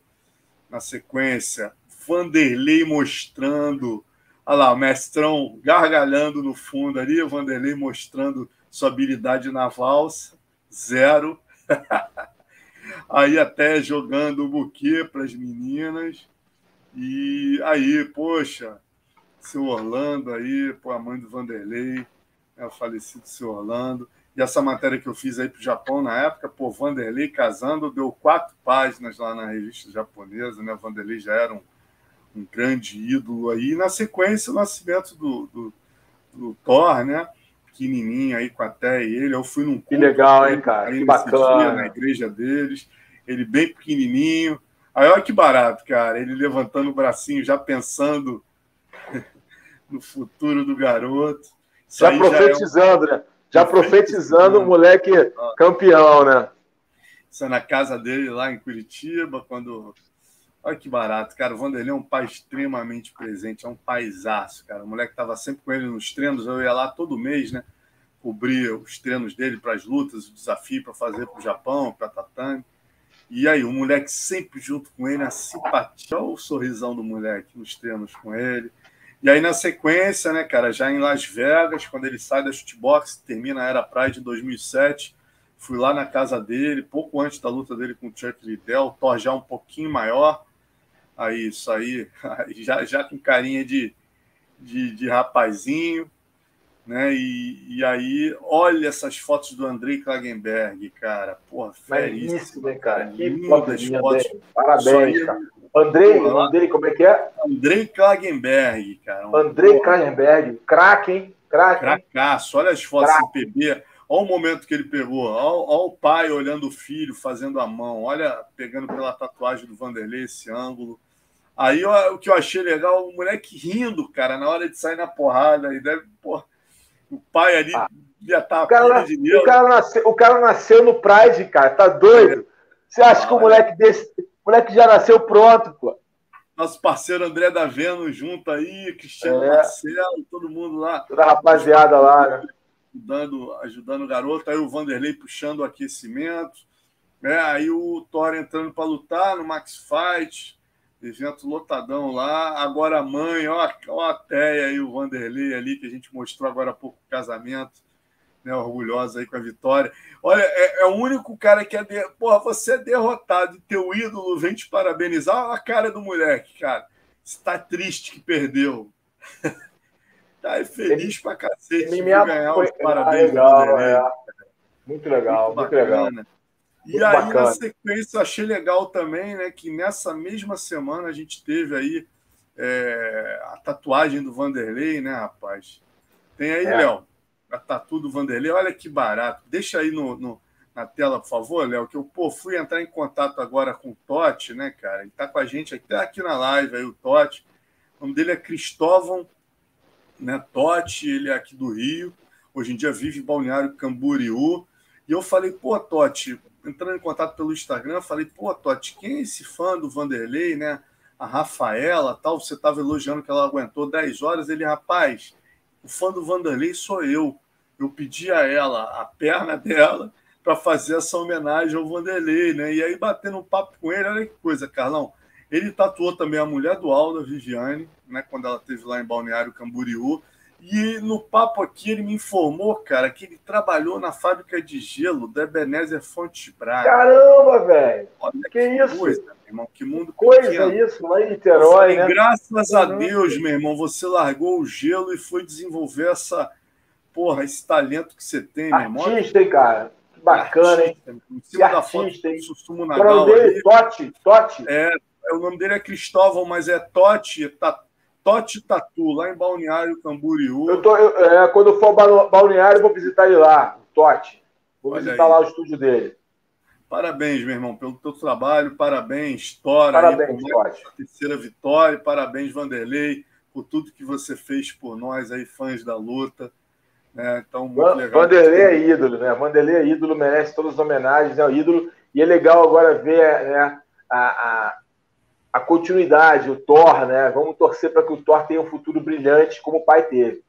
Na sequência, Vanderlei mostrando. Olha lá, o mestrão gargalhando no fundo ali, o Vanderlei mostrando sua habilidade na valsa, zero. [LAUGHS] aí até jogando o buquê para as meninas. E aí, poxa, seu Orlando aí, pô, a mãe do Vanderlei, é o falecido seu Orlando. E essa matéria que eu fiz aí para o Japão na época, pô, Vanderlei casando, deu quatro páginas lá na revista japonesa, né? Vanderlei já era um, um grande ídolo aí. E na sequência, o nascimento do, do, do Thor, né? Pequenininho aí com a Té e ele. Eu fui num Que legal, hein, cara? Que bacana. Dia, na igreja deles. Ele bem pequenininho. Aí olha que barato, cara. Ele levantando o bracinho, já pensando [LAUGHS] no futuro do garoto. Isso já profetizando, já é um... né? Já profetizando o moleque campeão, né? Isso é na casa dele lá em Curitiba, quando. Olha que barato, cara. O Vanderlei é um pai extremamente presente, é um paisaço, cara. O moleque estava sempre com ele nos treinos, eu ia lá todo mês, né? Cobria os treinos dele para as lutas, o desafio para fazer para o Japão, para tatame. E aí, o moleque sempre junto com ele, a simpatia, o sorrisão do moleque nos treinos com ele. E aí, na sequência, né, cara, já em Las Vegas, quando ele sai da shootbox, termina a Era Pride de 2007, fui lá na casa dele, pouco antes da luta dele com o Chuck Liddell, Thor já um pouquinho maior, aí isso [LAUGHS] aí, já, já com carinha de, de, de rapazinho, né, e, e aí, olha essas fotos do Andrei Klagenberg, cara, porra, feríssimo, né, cara, que lindas fotos. Parabéns, cara. Andrei, o nome dele, como é que é? Andrei Klagenberg, cara. Um Andrei Klagenberg, craque, hein? Craque. Cracaço, olha as fotos crack. em PB. Olha o momento que ele pegou. Olha, olha, o pai olhando o filho, fazendo a mão. Olha, pegando pela tatuagem do Vanderlei esse ângulo. Aí ó, o que eu achei legal, o moleque rindo, cara, na hora de sair na porrada. E deve, pô, o pai ali ah, já tá o cara, de o cara, nasceu, o cara nasceu no Pride, cara, tá doido? Você acha ah, que o moleque desse o moleque já nasceu pronto, pô. Nosso parceiro André da Veno junto aí, Cristiano é. Marcelo, todo mundo lá. Toda a rapaziada lá, né? Ajudando, ajudando o garoto. Aí o Vanderlei puxando o aquecimento. Né? Aí o Thor entrando para lutar no Max Fight. Evento lotadão lá. Agora a mãe, ó, ó a Teia aí, o Vanderlei ali, que a gente mostrou agora há pouco o casamento né, orgulhosa aí com a vitória. Olha, é, é, o único cara que é. De... Porra, você é derrotado e teu ídolo vem te parabenizar. Olha a cara do moleque, cara. Está triste que perdeu. [LAUGHS] tá feliz pra cacete de ganhar foi... os parabéns. Ah, legal, é. Muito legal, muito, muito legal. E muito aí, bacana. na sequência, eu achei legal também, né, que nessa mesma semana a gente teve aí é, a tatuagem do Vanderlei, né, rapaz? Tem aí, é. Léo a tatu do Vanderlei. Olha que barato. Deixa aí no, no na tela, por favor, Léo, que eu pô, fui entrar em contato agora com o Totti, né, cara? Ele está com a gente até aqui na live, aí, o Totti. O nome dele é Cristóvão né, Totti, ele é aqui do Rio. Hoje em dia vive em Balneário Camboriú. E eu falei, pô, Totti, entrando em contato pelo Instagram, falei, pô, Totti, quem é esse fã do Vanderlei, né? A Rafaela, tal, você estava elogiando que ela aguentou 10 horas. Ele, rapaz, o fã do Vanderlei sou eu. Eu pedi a ela a perna dela para fazer essa homenagem ao Vanderlei, né? E aí, batendo um papo com ele, olha que coisa, Carlão. Ele tatuou também a mulher do Alda, Viviane, né? Quando ela esteve lá em Balneário Camboriú. E no papo aqui ele me informou, cara, que ele trabalhou na fábrica de gelo da Ebenezer Fontes Braga. Caramba, velho! Olha que, que isso? Coisa, irmão. Que mundo Coisa pequeno. isso, lá em Niterói, né? Graças a Deus, meu irmão, você largou o gelo e foi desenvolver essa, porra, esse talento que você tem, meu irmão. Artista, hein, cara? Que bacana, hein? Em cima que da artista, foto hein? Sussumo Nagal. O nome dele, Totti, Totti. É, o nome dele é Cristóvão, mas é Totti, tá, Totti Tatu, lá em Balneário Camboriú. Eu tô, eu, é, quando eu for Balneário, eu vou visitar ele lá, o Totti. Vou Olha visitar aí. lá o estúdio dele. Parabéns, meu irmão, pelo teu trabalho, parabéns, Tora, parabéns, por terceira vitória, parabéns, Vanderlei, por tudo que você fez por nós aí, fãs da luta. Né? Então, muito Van, legal. Vanderlei é ídolo, né? Vanderlei é ídolo, merece todas as homenagens, é o ídolo. E é legal agora ver né, a, a, a continuidade, o Thor, né? Vamos torcer para que o Thor tenha um futuro brilhante como o pai teve.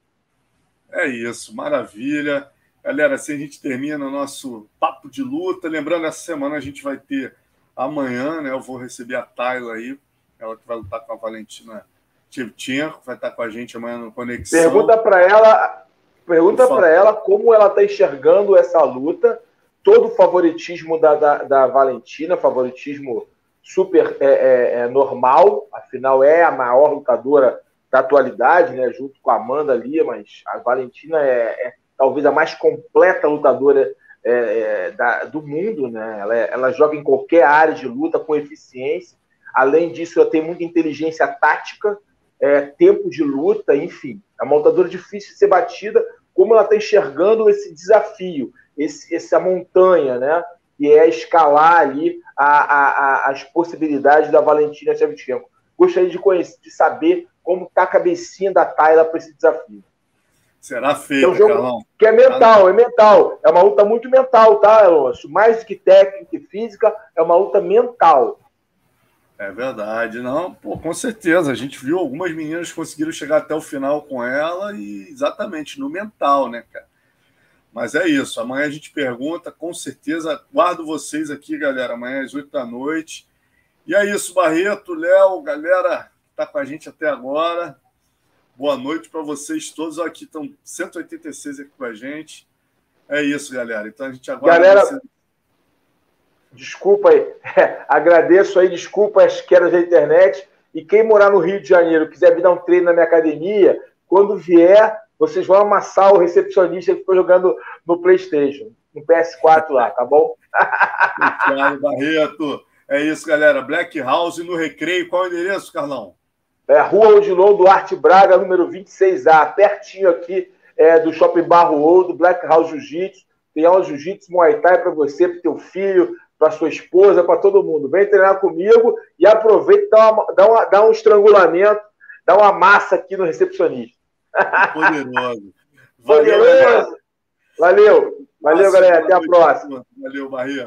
É isso, maravilha. Galera, assim a gente termina o nosso papo de luta. Lembrando, essa semana a gente vai ter amanhã, né? Eu vou receber a Tayla aí. ela que vai lutar com a Valentina Shevchenko, vai estar com a gente amanhã no Conexão. Pergunta para ela, pergunta para ela como ela está enxergando essa luta, todo o favoritismo da, da, da Valentina, favoritismo super é, é, é, normal, afinal é a maior lutadora da atualidade, né, junto com a Amanda ali, mas a Valentina é, é talvez a mais completa lutadora é, da, do mundo, né? Ela, ela, joga em qualquer área de luta com eficiência. Além disso, ela tem muita inteligência tática, tempo de luta, enfim. É uma lutadora difícil de ser batida. Como ela está enxergando esse desafio, esse, essa montanha, né? Que é escalar ali a, a, a, as possibilidades da Valentina Shevchenko. Gostaria de conhecer, de saber como está a cabecinha da Tayla para esse desafio. Será feio, é um jogo Carlão. Que é mental, é mental. É uma luta muito mental, tá, Alonso? Mais do que técnica e física, é uma luta mental. É verdade, não, pô, com certeza. A gente viu algumas meninas que conseguiram chegar até o final com ela e exatamente no mental, né, cara? Mas é isso. Amanhã a gente pergunta, com certeza. Guardo vocês aqui, galera, amanhã às 8 da noite. E é isso, Barreto, Léo, galera que tá com a gente até agora. Boa noite para vocês todos. Aqui estão 186 aqui com a gente. É isso, galera. Então a gente agora. Galera, você... desculpa aí. [LAUGHS] agradeço aí, desculpa as quedas da internet. E quem morar no Rio de Janeiro quiser vir dar um treino na minha academia, quando vier, vocês vão amassar o recepcionista que ficou jogando no PlayStation, no PS4 lá, tá bom? [LAUGHS] Obrigado, Barreto. É isso, galera. Black House no Recreio. Qual é o endereço, Carlão? É, Rua Odilon Duarte Braga, número 26A, pertinho aqui é, do Shopping Barro Ouro, Black House Jiu-Jitsu. Tem aula Jiu-Jitsu Muay Thai para você, para teu filho, para sua esposa, para todo mundo. Vem treinar comigo e aproveita e dá, uma, dá, uma, dá um estrangulamento, dá uma massa aqui no recepcionista. Poderoso. Valeu, Poderoso. Valeu. Valeu, galera. Até a próxima. Valeu, Bahia.